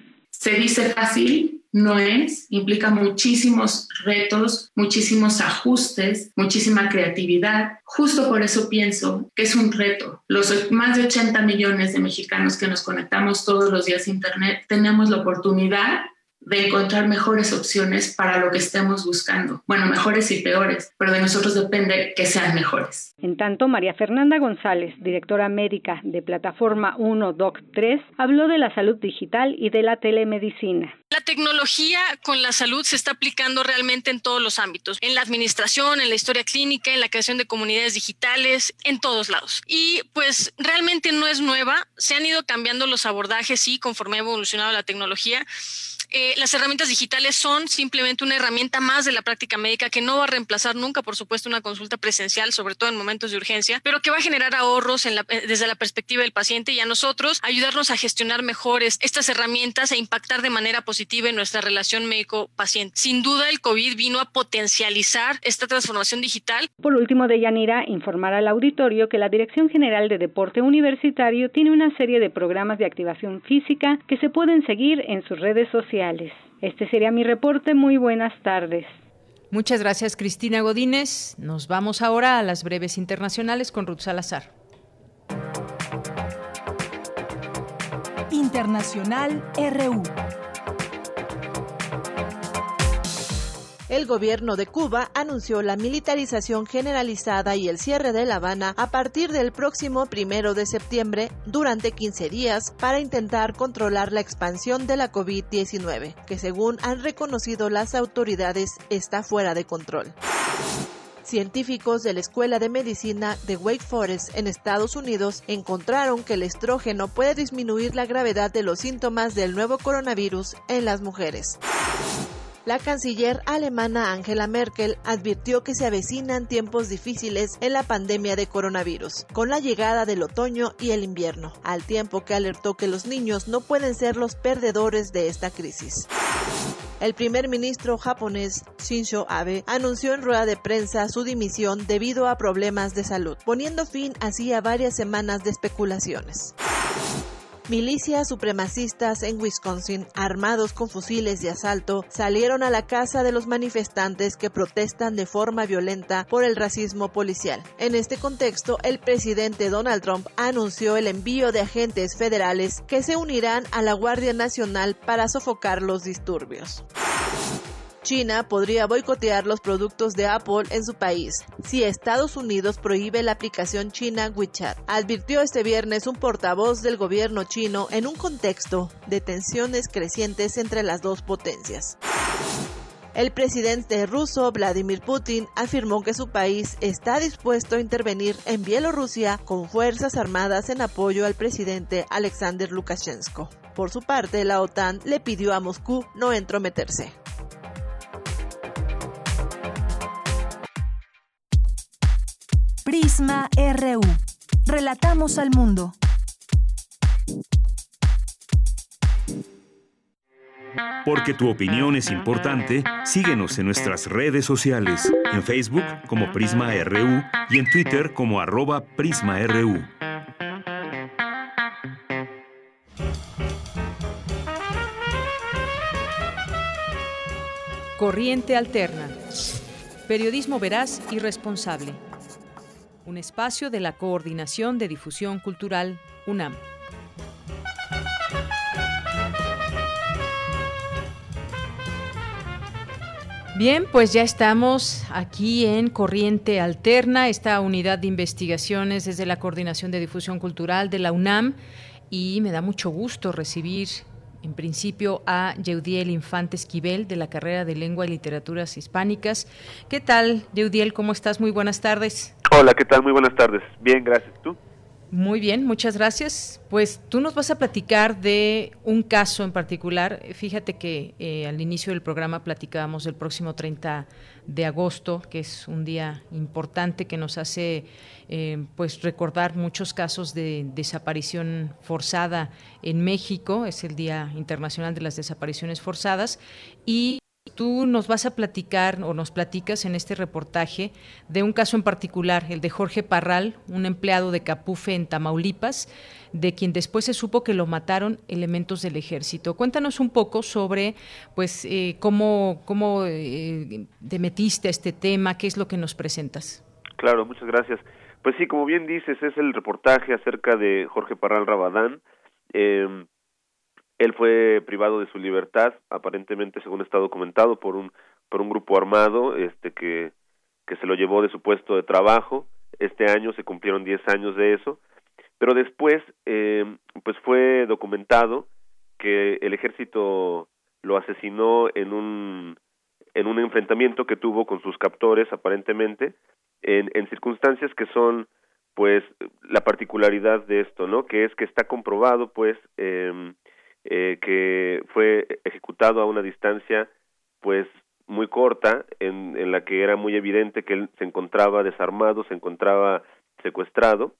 Se dice fácil, no es, implica muchísimos retos, muchísimos ajustes, muchísima creatividad. Justo por eso pienso que es un reto. Los más de 80 millones de mexicanos que nos conectamos todos los días a Internet tenemos la oportunidad de encontrar mejores opciones para lo que estemos buscando. Bueno, mejores y peores, pero de nosotros depende que sean mejores. En tanto, María Fernanda González, directora médica de Plataforma 1 Doc 3, habló de la salud digital y de la telemedicina. La tecnología con la salud se está aplicando realmente en todos los ámbitos, en la administración, en la historia clínica, en la creación de comunidades digitales, en todos lados. Y pues realmente no es nueva, se han ido cambiando los abordajes, sí, conforme ha evolucionado la tecnología. Eh, las herramientas digitales son simplemente una herramienta más de la práctica médica que no va a reemplazar nunca, por supuesto, una consulta presencial, sobre todo en momentos de urgencia, pero que va a generar ahorros eh, desde la perspectiva del paciente y a nosotros ayudarnos a gestionar mejor estas herramientas e impactar de manera positiva en nuestra relación médico-paciente. Sin duda, el COVID vino a potencializar esta transformación digital. Por último, Deyanira, informar al auditorio que la Dirección General de Deporte Universitario tiene una serie de programas de activación física que se pueden seguir en sus redes sociales. Este sería mi reporte. Muy buenas tardes. Muchas gracias, Cristina Godínez. Nos vamos ahora a las breves internacionales con Ruth Salazar. Internacional RU. El gobierno de Cuba anunció la militarización generalizada y el cierre de La Habana a partir del próximo primero de septiembre durante 15 días para intentar controlar la expansión de la COVID-19, que según han reconocido las autoridades está fuera de control. Científicos de la Escuela de Medicina de Wake Forest en Estados Unidos encontraron que el estrógeno puede disminuir la gravedad de los síntomas del nuevo coronavirus en las mujeres. La canciller alemana Angela Merkel advirtió que se avecinan tiempos difíciles en la pandemia de coronavirus, con la llegada del otoño y el invierno, al tiempo que alertó que los niños no pueden ser los perdedores de esta crisis. El primer ministro japonés Shinzo Abe anunció en rueda de prensa su dimisión debido a problemas de salud, poniendo fin así a varias semanas de especulaciones. Milicias supremacistas en Wisconsin, armados con fusiles de asalto, salieron a la casa de los manifestantes que protestan de forma violenta por el racismo policial. En este contexto, el presidente Donald Trump anunció el envío de agentes federales que se unirán a la Guardia Nacional para sofocar los disturbios. China podría boicotear los productos de Apple en su país si Estados Unidos prohíbe la aplicación china WeChat, advirtió este viernes un portavoz del gobierno chino en un contexto de tensiones crecientes entre las dos potencias. El presidente ruso Vladimir Putin afirmó que su país está dispuesto a intervenir en Bielorrusia con fuerzas armadas en apoyo al presidente Alexander Lukashenko. Por su parte, la OTAN le pidió a Moscú no entrometerse. Prisma RU. Relatamos al mundo. Porque tu opinión es importante, síguenos en nuestras redes sociales, en Facebook como Prisma RU y en Twitter como arroba PrismaRU. Corriente Alterna. Periodismo veraz y responsable. Un espacio de la Coordinación de Difusión Cultural, UNAM. Bien, pues ya estamos aquí en Corriente Alterna, esta unidad de investigaciones desde la Coordinación de Difusión Cultural de la UNAM y me da mucho gusto recibir en principio a Yeudiel Infante Esquivel de la carrera de Lengua y Literaturas Hispánicas. ¿Qué tal, Yeudiel? ¿Cómo estás? Muy buenas tardes. Hola, ¿qué tal? Muy buenas tardes. Bien, gracias. ¿Tú? Muy bien, muchas gracias. Pues tú nos vas a platicar de un caso en particular. Fíjate que eh, al inicio del programa platicábamos del próximo 30 de agosto, que es un día importante que nos hace eh, pues recordar muchos casos de desaparición forzada en México. Es el Día Internacional de las Desapariciones Forzadas y Tú nos vas a platicar o nos platicas en este reportaje de un caso en particular, el de Jorge Parral, un empleado de Capufe en Tamaulipas, de quien después se supo que lo mataron elementos del ejército. Cuéntanos un poco sobre, pues, eh, cómo, cómo eh, te metiste a este tema, qué es lo que nos presentas. Claro, muchas gracias. Pues sí, como bien dices, es el reportaje acerca de Jorge Parral Rabadán. Eh, él fue privado de su libertad, aparentemente, según está documentado, por un por un grupo armado, este que que se lo llevó de su puesto de trabajo. Este año se cumplieron 10 años de eso, pero después, eh, pues fue documentado que el ejército lo asesinó en un en un enfrentamiento que tuvo con sus captores, aparentemente, en, en circunstancias que son pues la particularidad de esto, ¿no? Que es que está comprobado, pues, eh, eh, que fue ejecutado a una distancia pues muy corta en, en la que era muy evidente que él se encontraba desarmado, se encontraba secuestrado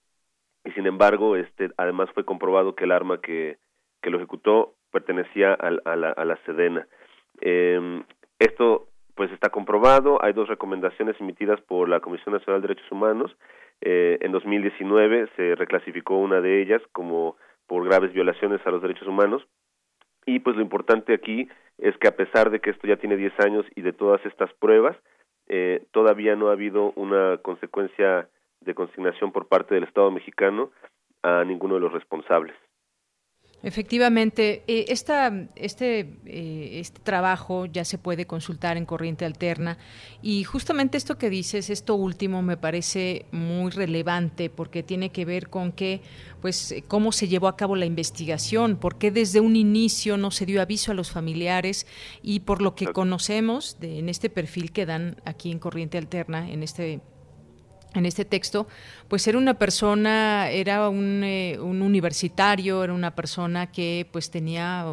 y sin embargo este además fue comprobado que el arma que, que lo ejecutó pertenecía a, a, la, a la Sedena. Eh, esto pues está comprobado, hay dos recomendaciones emitidas por la Comisión Nacional de Derechos Humanos. Eh, en 2019 se reclasificó una de ellas como por graves violaciones a los derechos humanos. Y pues lo importante aquí es que a pesar de que esto ya tiene 10 años y de todas estas pruebas, eh, todavía no ha habido una consecuencia de consignación por parte del Estado mexicano a ninguno de los responsables. Efectivamente, eh, esta, este, eh, este trabajo ya se puede consultar en Corriente Alterna y justamente esto que dices, esto último me parece muy relevante porque tiene que ver con que, pues, cómo se llevó a cabo la investigación, por qué desde un inicio no se dio aviso a los familiares y por lo que conocemos de, en este perfil que dan aquí en Corriente Alterna, en este en este texto, pues era una persona, era un, eh, un, universitario, era una persona que pues tenía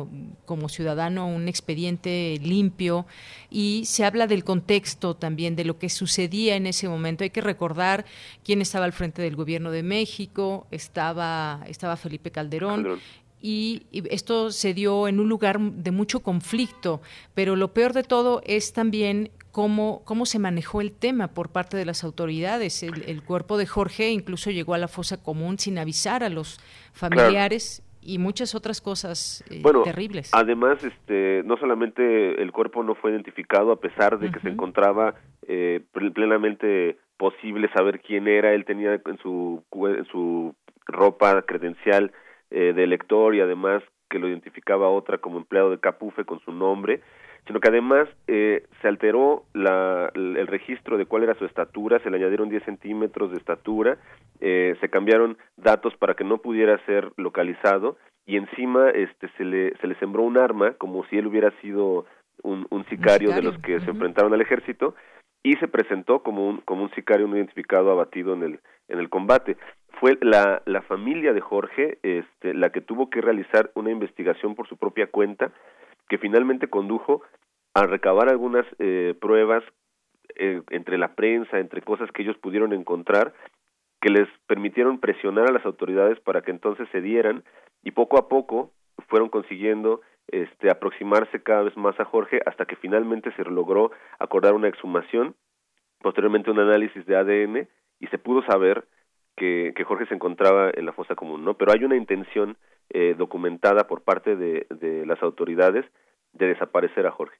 como ciudadano un expediente limpio y se habla del contexto también de lo que sucedía en ese momento. Hay que recordar quién estaba al frente del gobierno de México, estaba, estaba Felipe Calderón. Calderón. Y, y esto se dio en un lugar de mucho conflicto, pero lo peor de todo es también cómo, cómo se manejó el tema por parte de las autoridades. El, el, cuerpo de Jorge incluso llegó a la fosa común sin avisar a los familiares. Claro. Y muchas otras cosas eh, bueno, terribles. Además, este, no solamente el cuerpo no fue identificado, a pesar de uh -huh. que se encontraba eh, plenamente posible saber quién era, él tenía en su, en su ropa credencial eh, de elector y además que lo identificaba otra como empleado de Capufe con su nombre sino que además eh, se alteró la, el registro de cuál era su estatura, se le añadieron 10 centímetros de estatura, eh, se cambiaron datos para que no pudiera ser localizado y encima este se le se le sembró un arma como si él hubiera sido un, un, sicario, un sicario, de los que uh -huh. se enfrentaron al ejército y se presentó como un como un sicario no identificado abatido en el en el combate fue la la familia de Jorge este la que tuvo que realizar una investigación por su propia cuenta que finalmente condujo a recabar algunas eh, pruebas eh, entre la prensa, entre cosas que ellos pudieron encontrar, que les permitieron presionar a las autoridades para que entonces se dieran y poco a poco fueron consiguiendo este, aproximarse cada vez más a Jorge hasta que finalmente se logró acordar una exhumación, posteriormente un análisis de ADN y se pudo saber que, que Jorge se encontraba en la fosa común, ¿no? Pero hay una intención eh, documentada por parte de, de las autoridades de desaparecer a Jorge.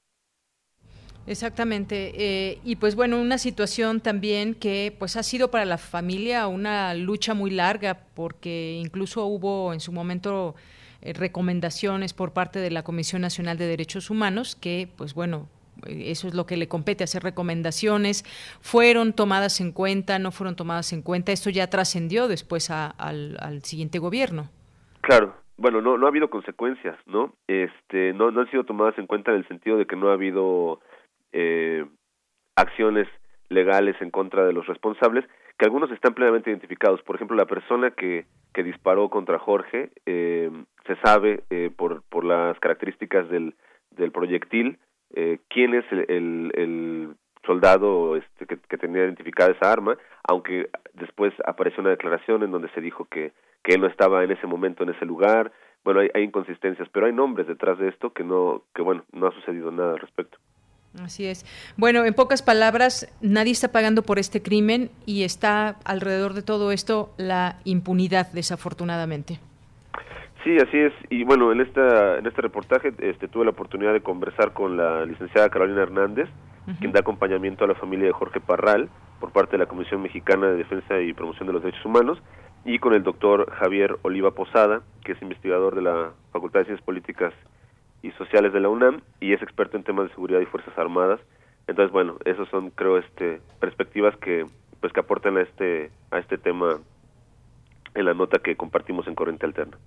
Exactamente. Eh, y pues bueno, una situación también que pues ha sido para la familia una lucha muy larga porque incluso hubo en su momento eh, recomendaciones por parte de la Comisión Nacional de Derechos Humanos que pues bueno, eso es lo que le compete, hacer recomendaciones. ¿Fueron tomadas en cuenta? ¿No fueron tomadas en cuenta? Esto ya trascendió después a, al, al siguiente gobierno. Claro, bueno, no, no ha habido consecuencias, ¿no? Este, no, no han sido tomadas en cuenta en el sentido de que no ha habido eh, acciones legales en contra de los responsables, que algunos están plenamente identificados. Por ejemplo, la persona que, que disparó contra Jorge eh, se sabe eh, por, por las características del, del proyectil eh, quién es el, el, soldado este, que, que, tenía identificada esa arma, aunque después apareció una declaración en donde se dijo que, que él no estaba en ese momento en ese lugar. Bueno, hay, hay inconsistencias, pero hay nombres detrás de esto que no, que bueno, no ha sucedido nada al respecto. Así es. Bueno, en pocas palabras, nadie está pagando por este crimen y está alrededor de todo esto la impunidad, desafortunadamente. Sí, así es. Y bueno, en esta en este reportaje este, tuve la oportunidad de conversar con la licenciada Carolina Hernández, uh -huh. quien da acompañamiento a la familia de Jorge Parral por parte de la Comisión Mexicana de Defensa y Promoción de los Derechos Humanos, y con el doctor Javier Oliva Posada, que es investigador de la Facultad de Ciencias Políticas y Sociales de la UNAM y es experto en temas de seguridad y Fuerzas Armadas. Entonces, bueno, esos son, creo, este, perspectivas que, pues, que aportan a este, a este tema en la nota que compartimos en Corriente Alterna.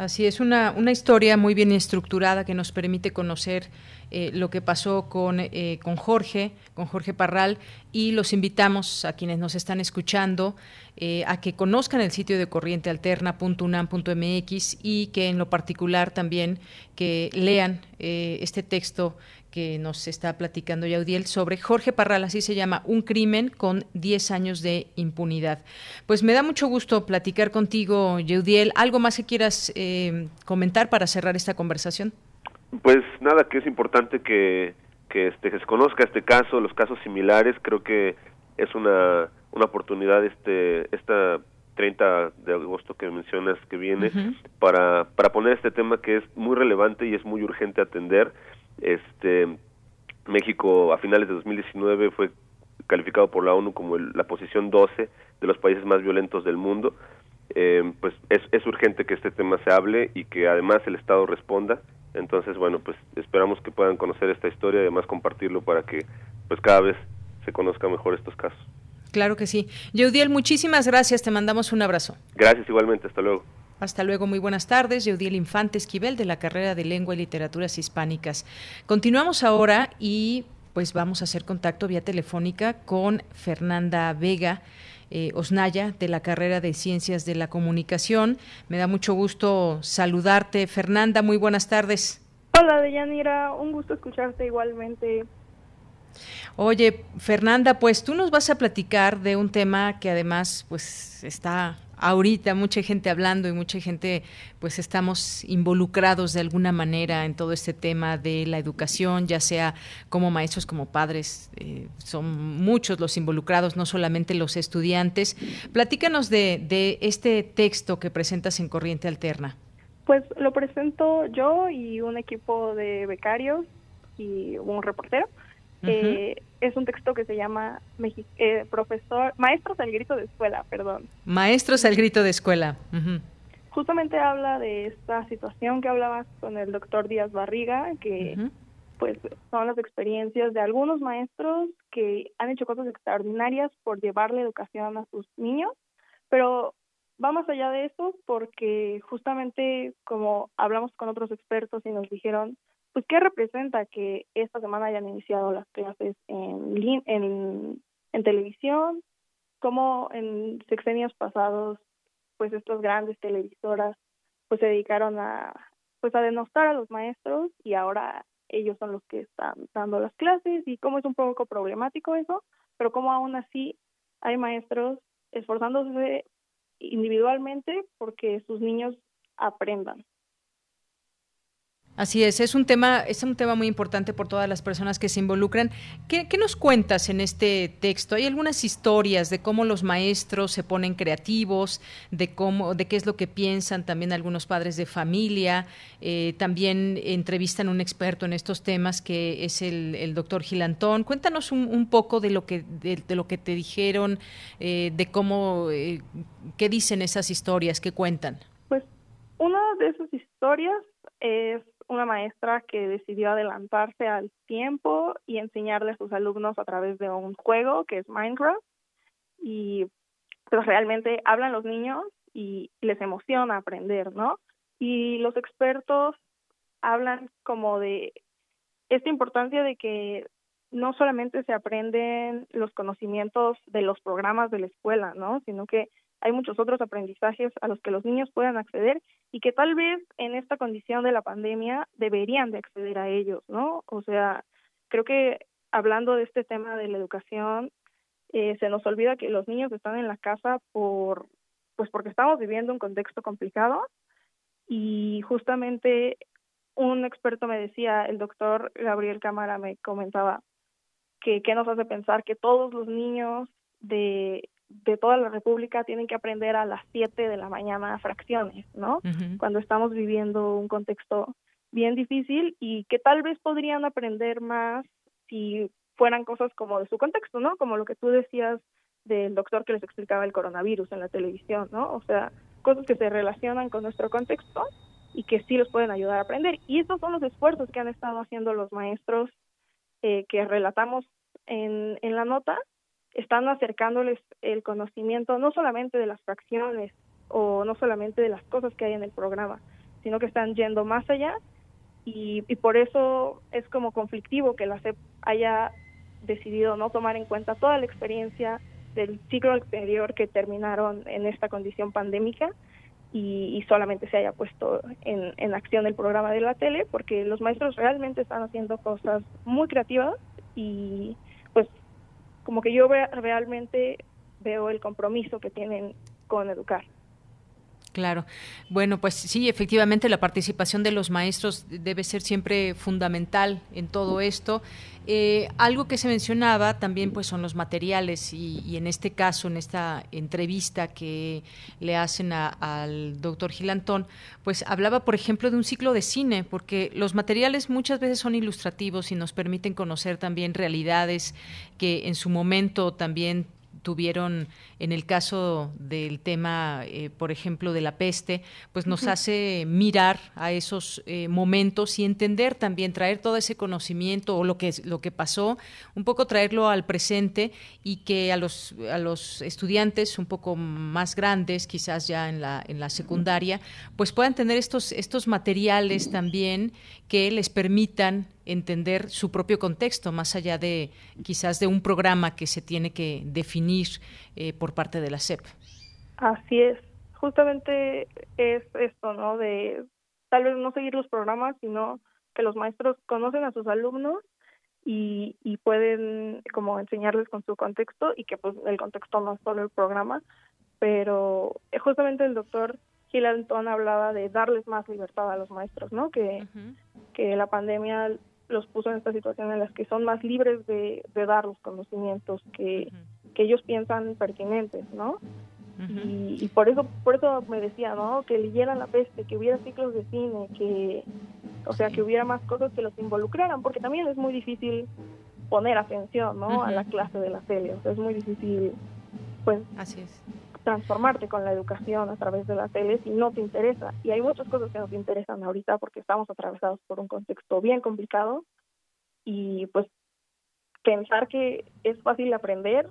Así es, una, una historia muy bien estructurada que nos permite conocer eh, lo que pasó con, eh, con Jorge, con Jorge Parral, y los invitamos a quienes nos están escuchando eh, a que conozcan el sitio de corrientealterna.unam.mx y que en lo particular también que lean este texto que nos está platicando Yaudiel sobre Jorge Parral, así se llama, un crimen con 10 años de impunidad. Pues me da mucho gusto platicar contigo, Yaudiel. ¿Algo más que quieras eh, comentar para cerrar esta conversación? Pues nada, que es importante que, que, este, que se conozca este caso, los casos similares. Creo que es una, una oportunidad este esta 30 de agosto que mencionas que viene uh -huh. para, para poner este tema que es muy relevante y es muy urgente atender este México a finales de 2019 fue calificado por la ONU como el, la posición 12 de los países más violentos del mundo. Eh, pues es, es urgente que este tema se hable y que además el Estado responda. Entonces, bueno, pues esperamos que puedan conocer esta historia y además compartirlo para que pues cada vez se conozca mejor estos casos. Claro que sí. Yeudiel, muchísimas gracias. Te mandamos un abrazo. Gracias igualmente. Hasta luego. Hasta luego, muy buenas tardes. Yeudiel Infante Esquivel de la carrera de Lengua y Literaturas Hispánicas. Continuamos ahora y pues vamos a hacer contacto vía telefónica con Fernanda Vega. Eh, Osnaya de la carrera de Ciencias de la Comunicación. Me da mucho gusto saludarte. Fernanda, muy buenas tardes. Hola, Deyanira, un gusto escucharte igualmente. Oye, Fernanda, pues tú nos vas a platicar de un tema que además pues está ahorita mucha gente hablando y mucha gente pues estamos involucrados de alguna manera en todo este tema de la educación, ya sea como maestros, como padres, eh, son muchos los involucrados, no solamente los estudiantes. Platícanos de, de este texto que presentas en Corriente Alterna. Pues lo presento yo y un equipo de becarios y un reportero. Uh -huh. eh, es un texto que se llama Mexi eh, Profesor, Maestros al grito de escuela, perdón. Maestros al grito de escuela. Uh -huh. Justamente habla de esta situación que hablabas con el doctor Díaz Barriga, que uh -huh. pues son las experiencias de algunos maestros que han hecho cosas extraordinarias por llevarle educación a sus niños, pero va más allá de eso porque justamente como hablamos con otros expertos y nos dijeron pues qué representa que esta semana hayan iniciado las clases en en, televisión, como en sexenios pasados, pues estas grandes televisoras pues se dedicaron a pues a denostar a los maestros y ahora ellos son los que están dando las clases y cómo es un poco problemático eso, pero como aún así hay maestros esforzándose individualmente porque sus niños aprendan. Así es, es un tema, es un tema muy importante por todas las personas que se involucran. ¿Qué, ¿Qué, nos cuentas en este texto? Hay algunas historias de cómo los maestros se ponen creativos, de cómo, de qué es lo que piensan también algunos padres de familia. Eh, también entrevistan a un experto en estos temas que es el, doctor Gilantón. Cuéntanos un, poco de lo que de, de lo que te dijeron, eh, de cómo, eh, qué dicen esas historias, qué cuentan. Pues una de esas historias es una maestra que decidió adelantarse al tiempo y enseñarle a sus alumnos a través de un juego que es Minecraft y pues realmente hablan los niños y les emociona aprender, ¿no? Y los expertos hablan como de esta importancia de que no solamente se aprenden los conocimientos de los programas de la escuela, ¿no? Sino que hay muchos otros aprendizajes a los que los niños puedan acceder y que tal vez en esta condición de la pandemia deberían de acceder a ellos, ¿no? O sea, creo que hablando de este tema de la educación, eh, se nos olvida que los niños están en la casa por, pues porque estamos viviendo un contexto complicado y justamente un experto me decía, el doctor Gabriel Cámara me comentaba que qué nos hace pensar que todos los niños de, de toda la República tienen que aprender a las 7 de la mañana fracciones, ¿no? Cuando estamos viviendo un contexto bien difícil y que tal vez podrían aprender más si fueran cosas como de su contexto, ¿no? Como lo que tú decías del doctor que les explicaba el coronavirus en la televisión, ¿no? O sea, cosas que se relacionan con nuestro contexto y que sí los pueden ayudar a aprender. Y estos son los esfuerzos que han estado haciendo los maestros eh, que relatamos en, en la nota, están acercándoles el conocimiento no solamente de las fracciones o no solamente de las cosas que hay en el programa, sino que están yendo más allá y, por eso es como conflictivo que la SEP haya decidido no tomar en cuenta toda la experiencia del ciclo exterior que terminaron en esta condición pandémica y, solamente se haya puesto en, en acción el programa de la tele, porque los maestros realmente están haciendo cosas muy creativas y como que yo realmente veo el compromiso que tienen con educar. Claro. Bueno, pues sí, efectivamente la participación de los maestros debe ser siempre fundamental en todo esto. Eh, algo que se mencionaba también pues son los materiales y, y en este caso, en esta entrevista que le hacen a- al doctor Gilantón, pues hablaba, por ejemplo, de un ciclo de cine, porque los materiales muchas veces son ilustrativos y nos permiten conocer también realidades que en su momento también tuvieron en el caso del tema, eh, por ejemplo, de la peste, pues nos hace mirar a esos eh, momentos y entender también, traer todo ese conocimiento o lo que, lo que pasó, un poco traerlo al presente y que a los, a los estudiantes un poco más grandes, quizás ya en la, en la secundaria, pues puedan tener estos, estos materiales también que les permitan entender su propio contexto, más allá de quizás de un programa que se tiene que definir eh, por parte de la SEP. Así es, justamente es esto, ¿no? De tal vez no seguir los programas, sino que los maestros conocen a sus alumnos y, y pueden como enseñarles con su contexto y que pues el contexto no es solo el programa, pero justamente el doctor Gil Antón hablaba de darles más libertad a los maestros, ¿no? Que, que la pandemia los puso en esta situación en las que son más libres de, de dar los conocimientos que, que ellos piensan pertinentes, ¿no? y, y por eso por eso me decía no que leyeran la peste que hubiera ciclos de cine que o sea que hubiera más cosas que los involucraran porque también es muy difícil poner atención no a la clase de la tele o sea es muy difícil pues así es. transformarte con la educación a través de la tele si no te interesa. Y hay muchas cosas que nos interesan ahorita porque estamos atravesados por un contexto bien complicado y pues pensar que es fácil aprender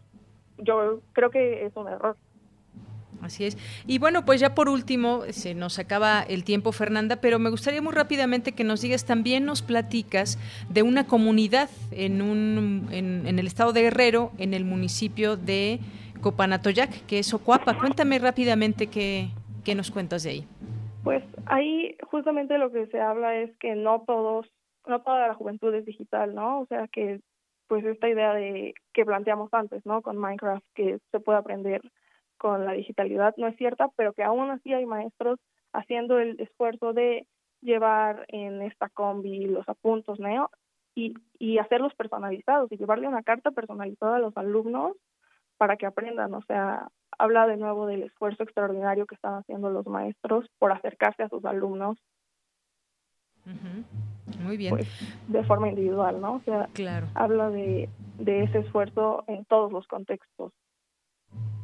yo creo que es un error Así es. Y bueno, pues ya por último, se nos acaba el tiempo, Fernanda, pero me gustaría muy rápidamente que nos digas, también nos platicas de una comunidad en, un, en, en el estado de Guerrero, en el municipio de Copanatoyac, que es Ocuapa. Cuéntame rápidamente qué, qué nos cuentas de ahí. Pues ahí justamente lo que se habla es que no todos, no toda la juventud es digital, ¿no? O sea que pues esta idea de que planteamos antes, ¿no? Con Minecraft, que se puede aprender con la digitalidad, no es cierta, pero que aún así hay maestros haciendo el esfuerzo de llevar en esta combi los apuntos, ¿no? Y, y hacerlos personalizados y llevarle una carta personalizada a los alumnos para que aprendan, o sea, habla de nuevo del esfuerzo extraordinario que están haciendo los maestros por acercarse a sus alumnos Muy bien. pues, de forma individual, ¿no? O sea, Claro. habla de, de ese esfuerzo en todos los contextos.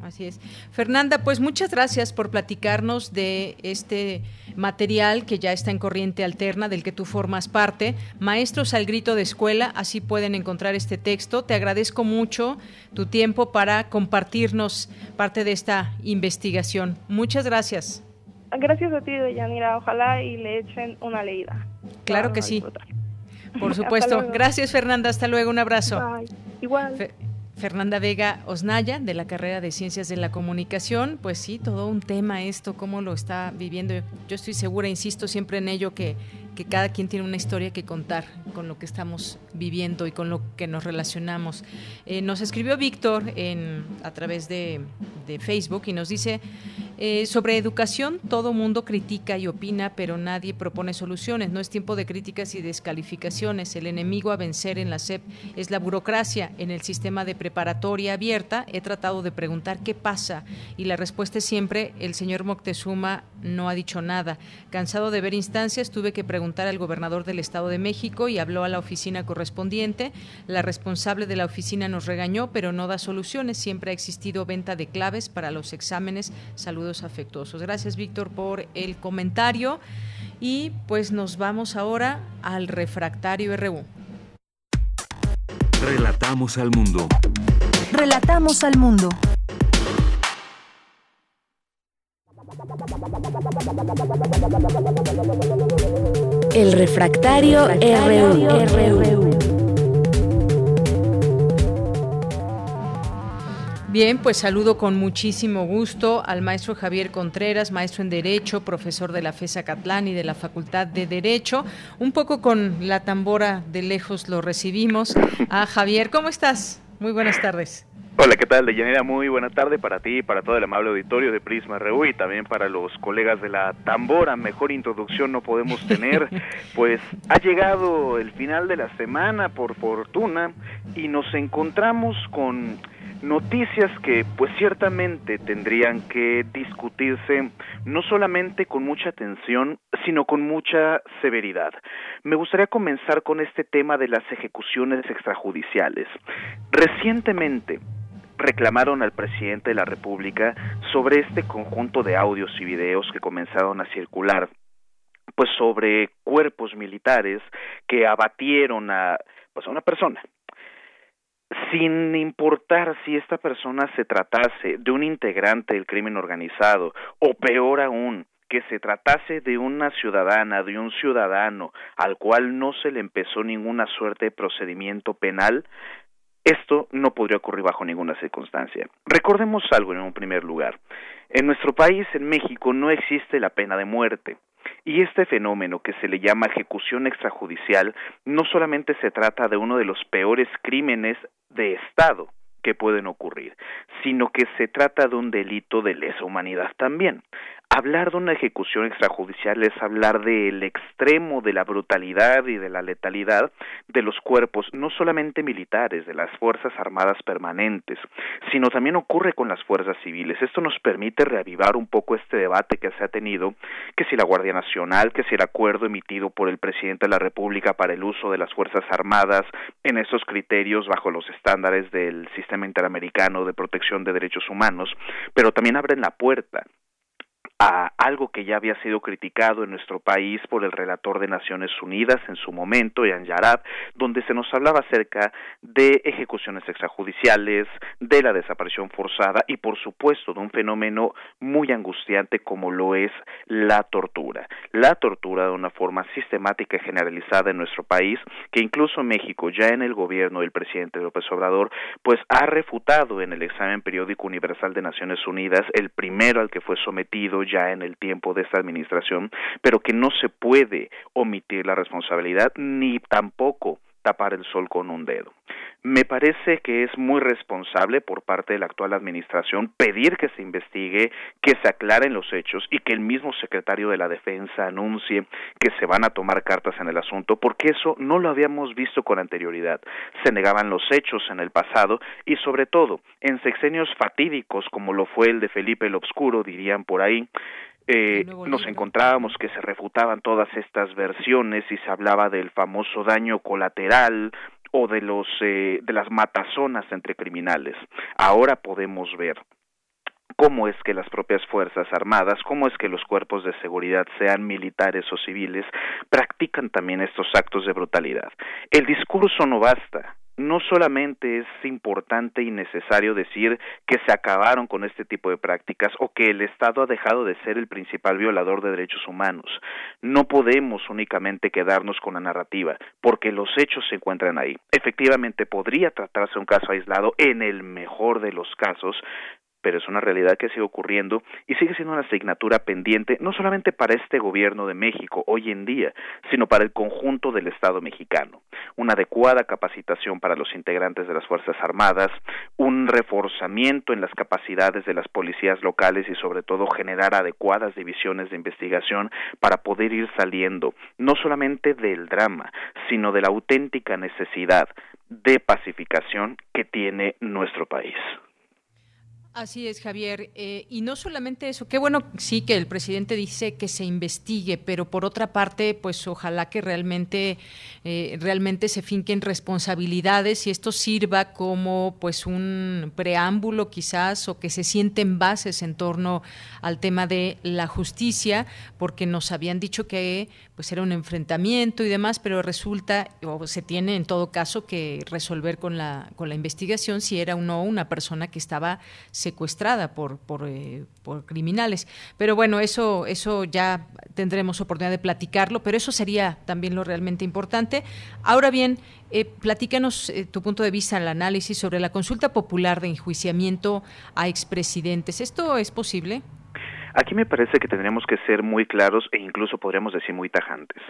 Así es. Fernanda, pues muchas gracias por platicarnos de este material que ya está en corriente alterna, del que tú formas parte. Maestros al grito de escuela, así pueden encontrar este texto. Te agradezco mucho tu tiempo para compartirnos parte de esta investigación. Muchas gracias. Gracias a ti, Deyanira. Ojalá y le echen una leída. Claro que sí. Por supuesto. Gracias, Fernanda. Hasta luego. Un abrazo. Igual. Fernanda Vega Osnaya, de la carrera de Ciencias de la Comunicación. Pues sí, todo un tema esto, cómo lo está viviendo. Yo estoy segura, insisto siempre en ello, que que cada quien tiene una historia que contar con lo que estamos viviendo y con lo que nos relacionamos. Eh, nos escribió Víctor a través de, Facebook y nos dice, eh, sobre educación todo mundo critica y opina, pero nadie propone soluciones. No es tiempo de críticas y descalificaciones. El enemigo a vencer en la SEP es la burocracia. En el sistema de preparatoria abierta he tratado de preguntar qué pasa y la respuesta es siempre, el señor Moctezuma no ha dicho nada. Cansado de ver instancias, tuve que preguntar al gobernador del Estado de México y habló a la oficina correspondiente. La responsable de la oficina nos regañó, pero no da soluciones. Siempre ha existido venta de claves para los exámenes. Saludos afectuosos. Gracias, Víctor, por el comentario. Y pues nos vamos ahora al refractario RU. Relatamos al mundo. Relatamos al mundo. El refractario, RU. Bien, pues saludo con muchísimo gusto al maestro Javier Contreras, maestro en Derecho, profesor de la FESA Catlán y de la Facultad de Derecho. Un poco con la tambora de lejos lo recibimos. A Javier, ¿cómo estás? Muy buenas tardes. Hola, ¿qué tal, Deyanira? Muy buena tarde para ti, para todo el amable auditorio de Prisma RU y también para los colegas de la Tambora. Mejor introducción no podemos tener. Pues ha llegado el final de la semana, por fortuna, y nos encontramos con noticias que pues ciertamente tendrían que discutirse no solamente con mucha atención, sino con mucha severidad. Me gustaría comenzar con este tema de las ejecuciones extrajudiciales. Recientemente, reclamaron al presidente de la República sobre este conjunto de audios y videos que comenzaron a circular pues sobre cuerpos militares que abatieron a pues a una persona. Sin importar si esta persona se tratase de un integrante del crimen organizado o peor aún que se tratase de una ciudadana, de un ciudadano al cual no se le empezó ninguna suerte de procedimiento penal, esto no podría ocurrir bajo ninguna circunstancia. Recordemos algo en un primer lugar. En nuestro país, en México, no existe la pena de muerte. Y este fenómeno que se le llama ejecución extrajudicial no solamente se trata de uno de los peores crímenes de Estado que pueden ocurrir, sino que se trata de un delito de lesa humanidad también. Hablar de una ejecución extrajudicial es hablar del extremo de la brutalidad y de la letalidad de los cuerpos, no solamente militares, de las Fuerzas Armadas permanentes, sino también ocurre con las fuerzas civiles. Esto nos permite reavivar un poco este debate que se ha tenido, que si la Guardia Nacional, que si el acuerdo emitido por el presidente de la República para el uso de las Fuerzas Armadas en esos criterios bajo los estándares del sistema interamericano de protección de derechos humanos, pero también abren la puerta a algo que ya había sido criticado en nuestro país por el relator de Naciones Unidas en su momento, Ian Yarab, donde se nos hablaba acerca de ejecuciones extrajudiciales, de la desaparición forzada y, por supuesto, de un fenómeno muy angustiante como lo es la tortura. La tortura de una forma sistemática y generalizada en nuestro país, que incluso México, ya en el gobierno del presidente López Obrador, pues ha refutado en el examen periódico universal de Naciones Unidas, el primero al que fue sometido ya en el tiempo de esta administración, pero que no se puede omitir la responsabilidad ni tampoco tapar el sol con un dedo. Me parece que es muy responsable por parte de la actual administración pedir que se investigue, que se aclaren los hechos y que el mismo secretario de la Defensa anuncie que se van a tomar cartas en el asunto, porque eso no lo habíamos visto con anterioridad. Se negaban los hechos en el pasado y sobre todo en sexenios fatídicos como lo fue el de Felipe el Obscuro, dirían por ahí, eh, nos encontrábamos que se refutaban todas estas versiones y se hablaba del famoso daño colateral o de los eh, de las matazonas entre criminales. Ahora podemos ver cómo es que las propias Fuerzas Armadas, cómo es que los cuerpos de seguridad, sean militares o civiles, practican también estos actos de brutalidad. El discurso no basta, no solamente es importante y necesario decir que se acabaron con este tipo de prácticas o que el Estado ha dejado de ser el principal violador de derechos humanos. No podemos únicamente quedarnos con la narrativa, porque los hechos se encuentran ahí. Efectivamente, podría tratarse un caso aislado en el mejor de los casos, pero es una realidad que sigue ocurriendo y sigue siendo una asignatura pendiente no solamente para este gobierno de México hoy en día, sino para el conjunto del Estado mexicano. Una adecuada capacitación para los integrantes de las Fuerzas Armadas, un reforzamiento en las capacidades de las policías locales y sobre todo generar adecuadas divisiones de investigación para poder ir saliendo no solamente del drama, sino de la auténtica necesidad de pacificación que tiene nuestro país. Así es, Javier. Eh, y no solamente eso, qué bueno, sí que el presidente dice que se investigue, pero por otra parte, pues ojalá que realmente, eh, realmente se finquen responsabilidades y esto sirva como pues un preámbulo quizás o que se sienten bases en torno al tema de la justicia, porque nos habían dicho que pues era un enfrentamiento y demás, pero resulta o se tiene en todo caso que resolver con la con la investigación si era o no una persona que estaba secuestrada por por, eh, por criminales. Pero bueno, eso eso ya tendremos oportunidad de platicarlo, pero eso sería también lo realmente importante. Ahora bien, eh, platícanos eh, tu punto de vista, el análisis sobre la consulta popular de enjuiciamiento a expresidentes. ¿Esto es posible? Aquí me parece que tendremos que ser muy claros e incluso podríamos decir muy tajantes.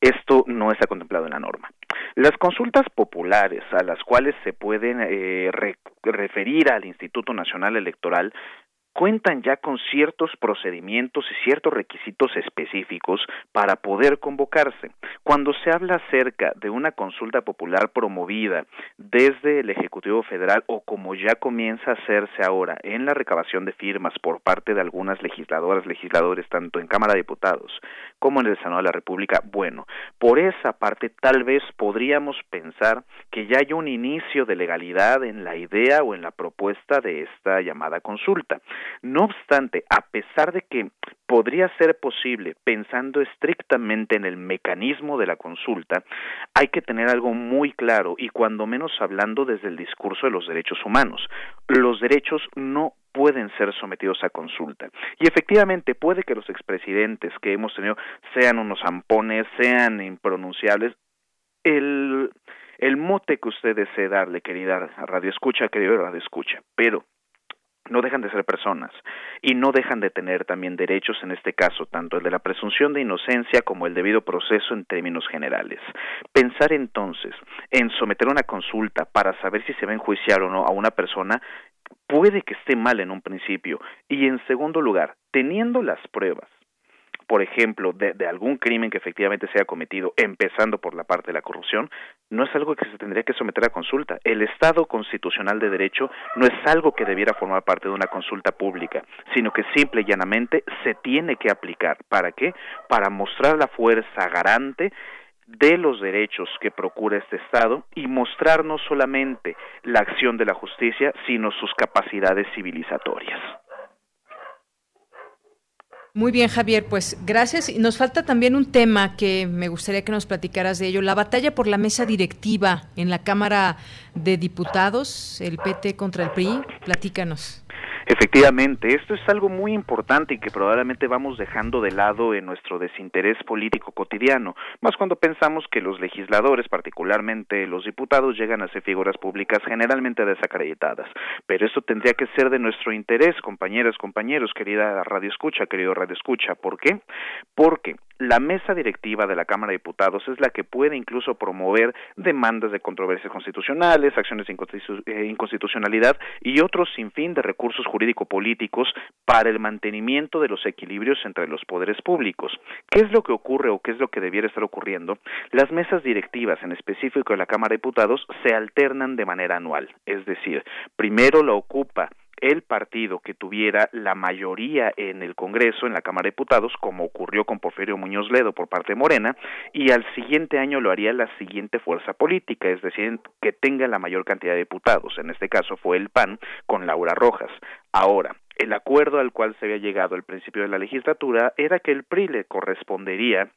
Esto no está contemplado en la norma. Las consultas populares a las cuales se pueden eh, referir al Instituto Nacional Electoral cuentan ya con ciertos procedimientos y ciertos requisitos específicos para poder convocarse. Cuando se habla acerca de una consulta popular promovida desde el Ejecutivo Federal o como ya comienza a hacerse ahora en la recabación de firmas por parte de algunas legisladoras, legisladores, tanto en Cámara de Diputados como en el Senado de la República, bueno, por esa parte tal vez podríamos pensar que ya hay un inicio de legalidad en la idea o en la propuesta de esta llamada consulta. No obstante, a pesar de que podría ser posible, pensando estrictamente en el mecanismo de la consulta, hay que tener algo muy claro y cuando menos hablando desde el discurso de los derechos humanos. Los derechos no pueden ser sometidos a consulta. Y efectivamente puede que los expresidentes que hemos tenido sean unos zampones, sean impronunciables. El, el mote que usted desee darle, querida Radio Escucha, querido Radio Escucha, pero no dejan de ser personas y no dejan de tener también derechos, en este caso, tanto el de la presunción de inocencia como el debido proceso en términos generales. Pensar entonces en someter una consulta para saber si se va a enjuiciar o no a una persona puede que esté mal en un principio y en segundo lugar, teniendo las pruebas por ejemplo, de, de, algún crimen que efectivamente se haya cometido, empezando por la parte de la corrupción, no es algo que se tendría que someter a consulta. El Estado constitucional de derecho no es algo que debiera formar parte de una consulta pública, sino que simple y llanamente se tiene que aplicar. ¿Para qué? Para mostrar la fuerza garante de los derechos que procura este Estado y mostrar no solamente la acción de la justicia, sino sus capacidades civilizatorias. Muy bien, Javier, pues gracias. Y nos falta también un tema que me gustaría que nos platicaras de ello, la batalla por la mesa directiva en la Cámara de Diputados, el PT contra el PRI. Platícanos. Efectivamente, esto es algo muy importante y que probablemente vamos dejando de lado en nuestro desinterés político cotidiano, más cuando pensamos que los legisladores, particularmente los diputados, llegan a ser figuras públicas generalmente desacreditadas. Pero esto tendría que ser de nuestro interés, compañeras, compañeros, querida Radio Escucha, querido Radio Escucha. ¿Por qué? Porque la mesa directiva de la Cámara de Diputados es la que puede incluso promover demandas de controversias constitucionales, acciones de eh, inconstitucionalidad y otros sinfín de recursos jurídico-políticos para el mantenimiento de los equilibrios entre los poderes públicos. ¿Qué es lo que ocurre o qué es lo que debiera estar ocurriendo? Las mesas directivas, en específico de la Cámara de Diputados, se alternan de manera anual, es decir, primero la ocupa el partido que tuviera la mayoría en el Congreso, en la Cámara de Diputados, como ocurrió con Porfirio Muñoz Ledo por parte de Morena, y al siguiente año lo haría la siguiente fuerza política, es decir, que tenga la mayor cantidad de diputados. En este caso fue el PAN con Laura Rojas. Ahora, el acuerdo al cual se había llegado al principio de la legislatura era que el PRI le correspondería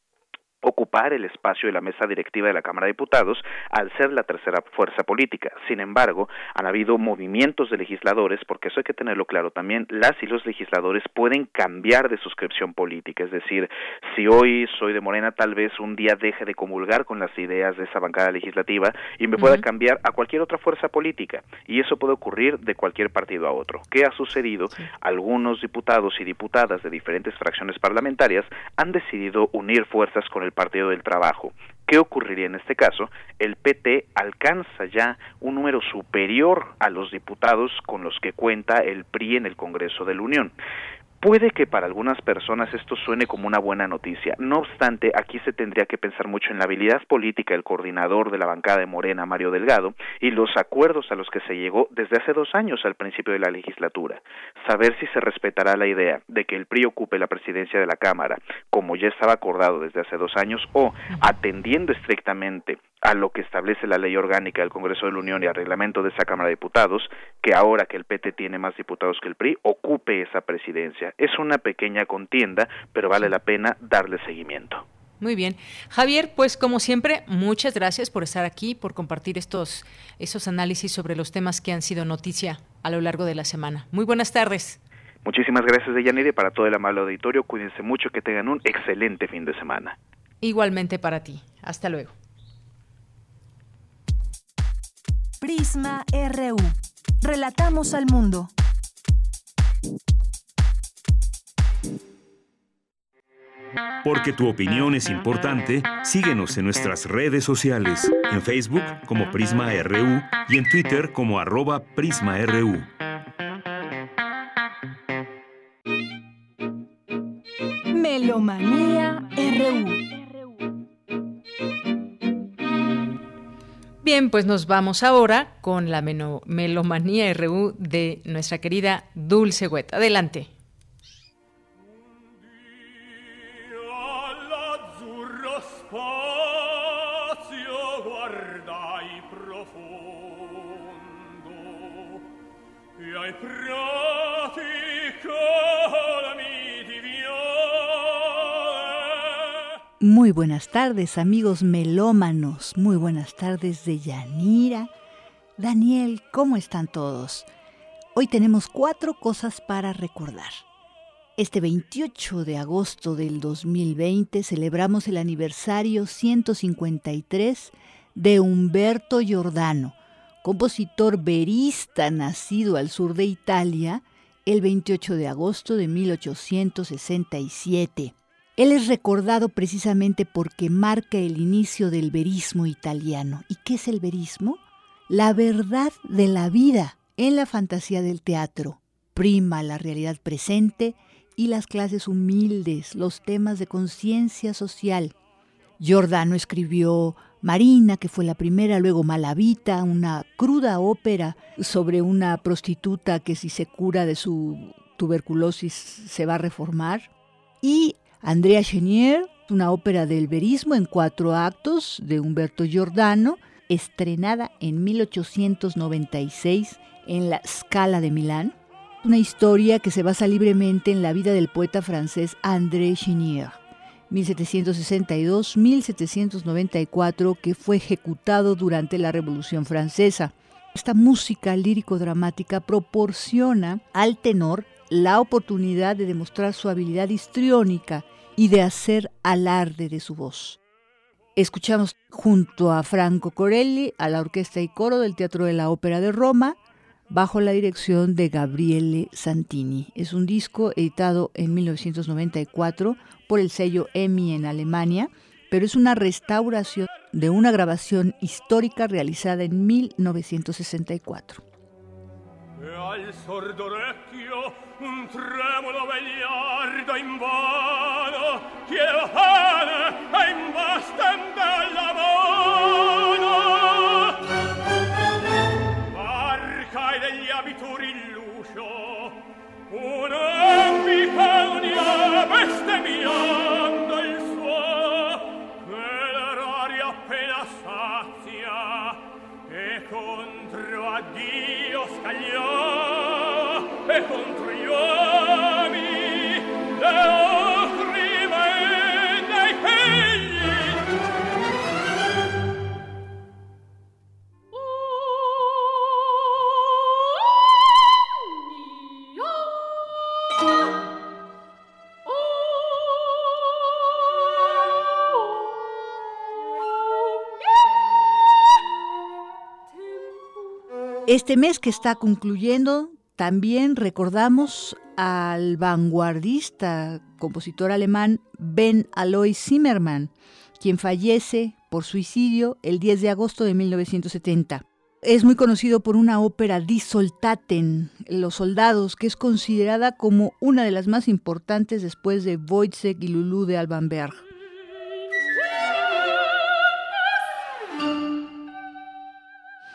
ocupar el espacio de la mesa directiva de la Cámara de Diputados al ser la tercera fuerza política. Sin embargo, han habido movimientos de legisladores, porque eso hay que tenerlo claro también, las y los legisladores pueden cambiar de suscripción política, es decir, si hoy soy de Morena, tal vez un día deje de comulgar con las ideas de esa bancada legislativa y me pueda cambiar a cualquier otra fuerza política, y eso puede ocurrir de cualquier partido a otro. ¿Qué ha sucedido? Algunos diputados y diputadas de diferentes fracciones parlamentarias han decidido unir fuerzas con el Partido del Trabajo. ¿Qué ocurriría en este caso? El PT alcanza ya un número superior a los diputados con los que cuenta el PRI en el Congreso de la Unión. Puede que para algunas personas esto suene como una buena noticia. No obstante, aquí se tendría que pensar mucho en la habilidad política del coordinador de la bancada de Morena, Mario Delgado, y los acuerdos a los que se llegó desde hace dos años al principio de la legislatura. Saber si se respetará la idea de que el PRI ocupe la presidencia de la Cámara, como ya estaba acordado desde hace dos años, o atendiendo estrictamente a lo que establece la ley orgánica del Congreso de la Unión y al reglamento de esa Cámara de Diputados, que ahora que el PT tiene más diputados que el PRI, ocupe esa presidencia. Es una pequeña contienda, pero vale la pena darle seguimiento. Muy bien. Javier, pues como siempre, muchas gracias por estar aquí, por compartir estos, esos análisis sobre los temas que han sido noticia a lo largo de la semana. Muy buenas tardes. Muchísimas gracias, Deyanire, para todo el amable auditorio. Cuídense mucho, que tengan un excelente fin de semana. Igualmente para ti. Hasta luego. Prisma RU. Relatamos al mundo. Porque tu opinión es importante, síguenos en nuestras redes sociales, en Facebook como Prisma RU y en Twitter como arroba PrismaRU. Melomanía RU. Bien, pues nos vamos ahora con la Melomanía RU de nuestra querida Dulce Huet. Adelante. Muy buenas tardes, amigos melómanos. Muy buenas tardes de Yanira. Daniel, ¿cómo están todos? Hoy tenemos cuatro cosas para recordar. Este 28 de agosto del 2020 celebramos el aniversario 153 de Humberto Giordano, compositor verista nacido al sur de Italia el 28 de agosto de 1867. Él es recordado precisamente porque marca el inicio del verismo italiano. ¿Y qué es el verismo? La verdad de la vida en la fantasía del teatro. Prima la realidad presente y las clases humildes, los temas de conciencia social. Giordano escribió Marina, que fue la primera, luego Malavita, una cruda ópera sobre una prostituta que si se cura de su tuberculosis se va a reformar. Y Andrea Chenier, una ópera del verismo en cuatro actos de Humberto Giordano, estrenada en 1896 en la Scala de Milán. Una historia que se basa libremente en la vida del poeta francés André Chenier, 1762-1794, que fue ejecutado durante la Revolución Francesa. Esta música lírico-dramática proporciona al tenor la oportunidad de demostrar su habilidad histriónica y de hacer alarde de su voz. Escuchamos junto a Franco Corelli a la orquesta y coro del Teatro de la Ópera de Roma, bajo la dirección de Gabriele Santini. Es un disco editado en 1994 por el sello EMI en Alemania, pero es una restauración de una grabación histórica realizada en 1964. e al sordo orecchio un tremulo vegliardo invano chiedo pane e imbastante alla mano abituri l'uscio un'ambica unia bestemmiando il suo che l'orario appena sazia e contro a Dio scagliò e contro io Este mes que está concluyendo, también recordamos al vanguardista, compositor alemán Ben Aloy Zimmermann, quien fallece por suicidio el 10 de agosto de 1970. Es muy conocido por una ópera Die Soldaten, Los Soldados, que es considerada como una de las más importantes después de Wojciech y Lulu de Alban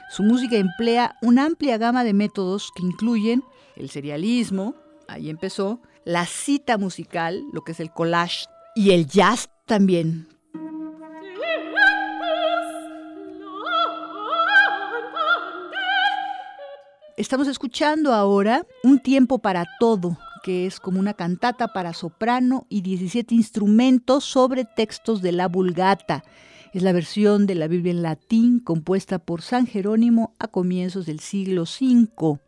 Su música emplea una amplia gama de métodos que incluyen el serialismo, ahí empezó, la cita musical, lo que es el collage, y el jazz también, Estamos escuchando ahora Un tiempo para todo, que es como una cantata para soprano y 17 instrumentos sobre textos de la Vulgata. Es la versión de la Biblia en latín compuesta por San Jerónimo a comienzos del siglo V.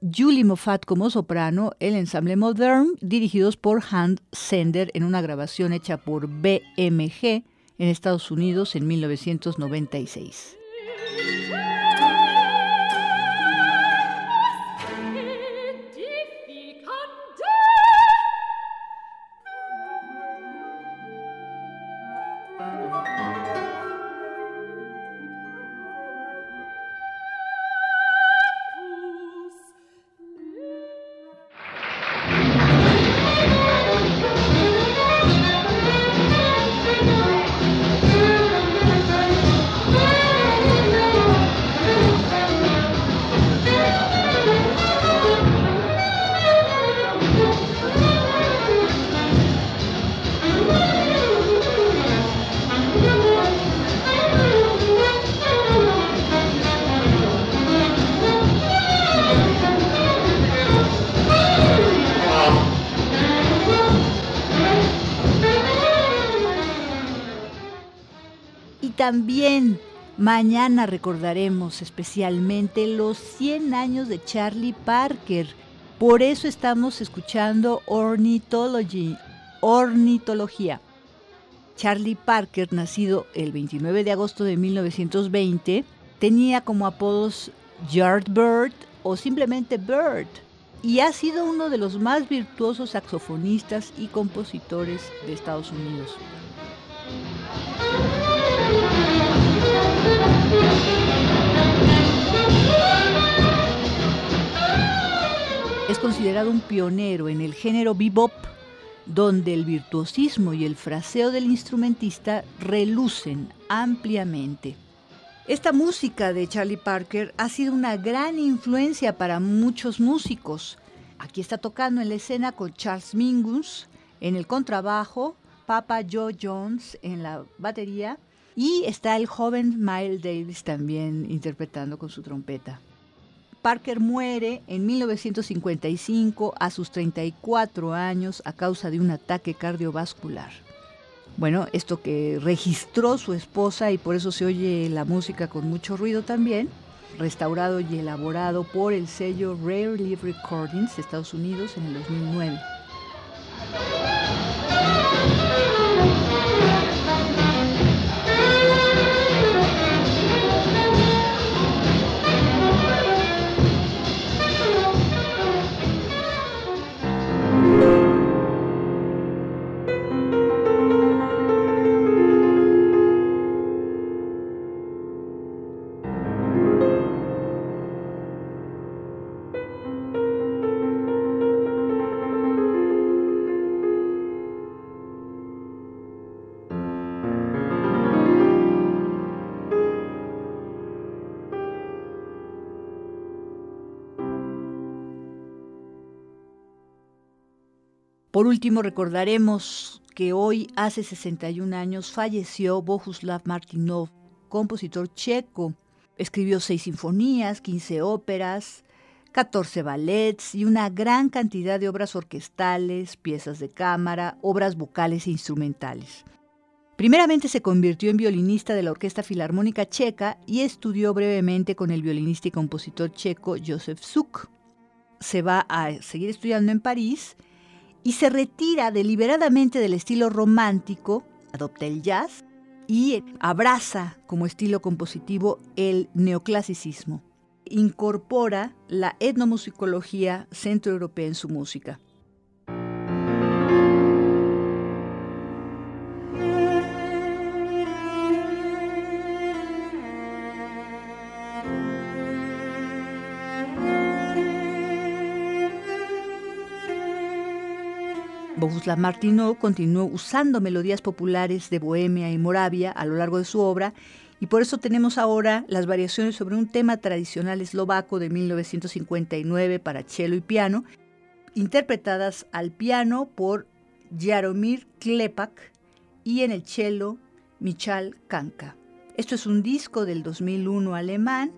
Julie Moffat como soprano, el ensamble Modern, dirigidos por Hans Sender en una grabación hecha por BMG en Estados Unidos en 1996. Mañana recordaremos especialmente los 100 años de Charlie Parker. Por eso estamos escuchando Ornithology, ornitología. Charlie Parker, nacido el 29 de agosto de 1920, tenía como apodos Yardbird o simplemente Bird y ha sido uno de los más virtuosos saxofonistas y compositores de Estados Unidos. Es considerado un pionero en el género bebop, donde el virtuosismo y el fraseo del instrumentista relucen ampliamente. Esta música de Charlie Parker ha sido una gran influencia para muchos músicos. Aquí está tocando en la escena con Charles Mingus en el contrabajo, Papa Joe Jones en la batería y está el joven Miles Davis también interpretando con su trompeta. Parker muere en 1955 a sus 34 años a causa de un ataque cardiovascular. Bueno, esto que registró su esposa y por eso se oye la música con mucho ruido también, restaurado y elaborado por el sello Rare Live Recordings de Estados Unidos en el 2009. Por último, recordaremos que hoy, hace 61 años, falleció Bohuslav Martinov, compositor checo. Escribió seis sinfonías, 15 óperas, 14 ballets y una gran cantidad de obras orquestales, piezas de cámara, obras vocales e instrumentales. Primeramente se convirtió en violinista de la Orquesta Filarmónica Checa y estudió brevemente con el violinista y compositor checo Josef Suk. Se va a seguir estudiando en París y se retira deliberadamente del estilo romántico, adopta el jazz y abraza como estilo compositivo el neoclasicismo. incorpora la etnomusicología centroeuropea en su música. Bohuslav Martino continuó usando melodías populares de Bohemia y Moravia a lo largo de su obra y por eso tenemos ahora las variaciones sobre un tema tradicional eslovaco de 1959 para cello y piano, interpretadas al piano por Jaromir Klepak y en el cello Michal Kanka. Esto es un disco del 2001 alemán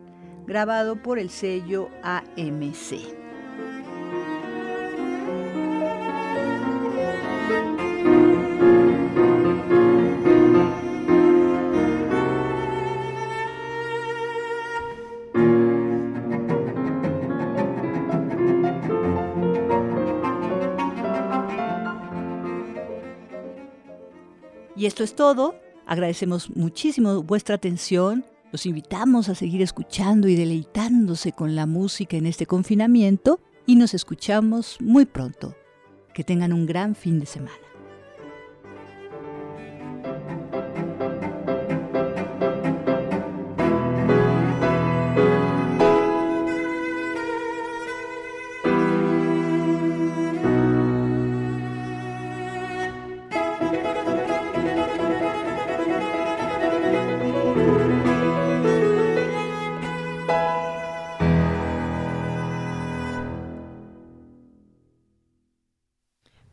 grabado por el sello AMC. Esto es todo. Agradecemos muchísimo vuestra atención. Los invitamos a seguir escuchando y deleitándose con la música en este confinamiento y nos escuchamos muy pronto. Que tengan un gran fin de semana.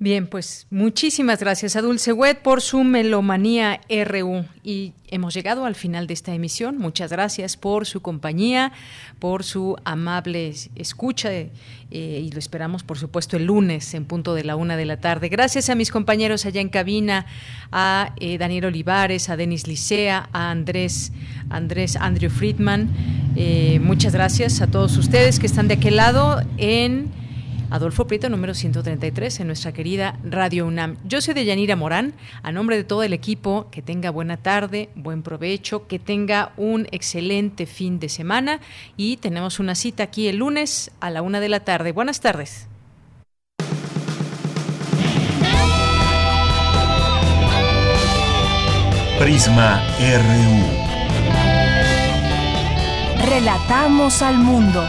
Bien, pues muchísimas gracias a Dulce Wet por su melomanía RU y hemos llegado al final de esta emisión. Muchas gracias por su compañía, por su amable escucha eh, y lo esperamos por supuesto el lunes en punto de la una de la tarde. Gracias a mis compañeros allá en cabina, a eh, Daniel Olivares, a Denis Licea, a Andrés, Andrés Andrew Friedman. Eh, muchas gracias a todos ustedes que están de aquel lado en Adolfo Prieto, número 133, en nuestra querida Radio UNAM. Yo soy de Yanira Morán, a nombre de todo el equipo, que tenga buena tarde, buen provecho, que tenga un excelente fin de semana y tenemos una cita aquí el lunes a la una de la tarde. Buenas tardes. Prisma RU. Relatamos al mundo.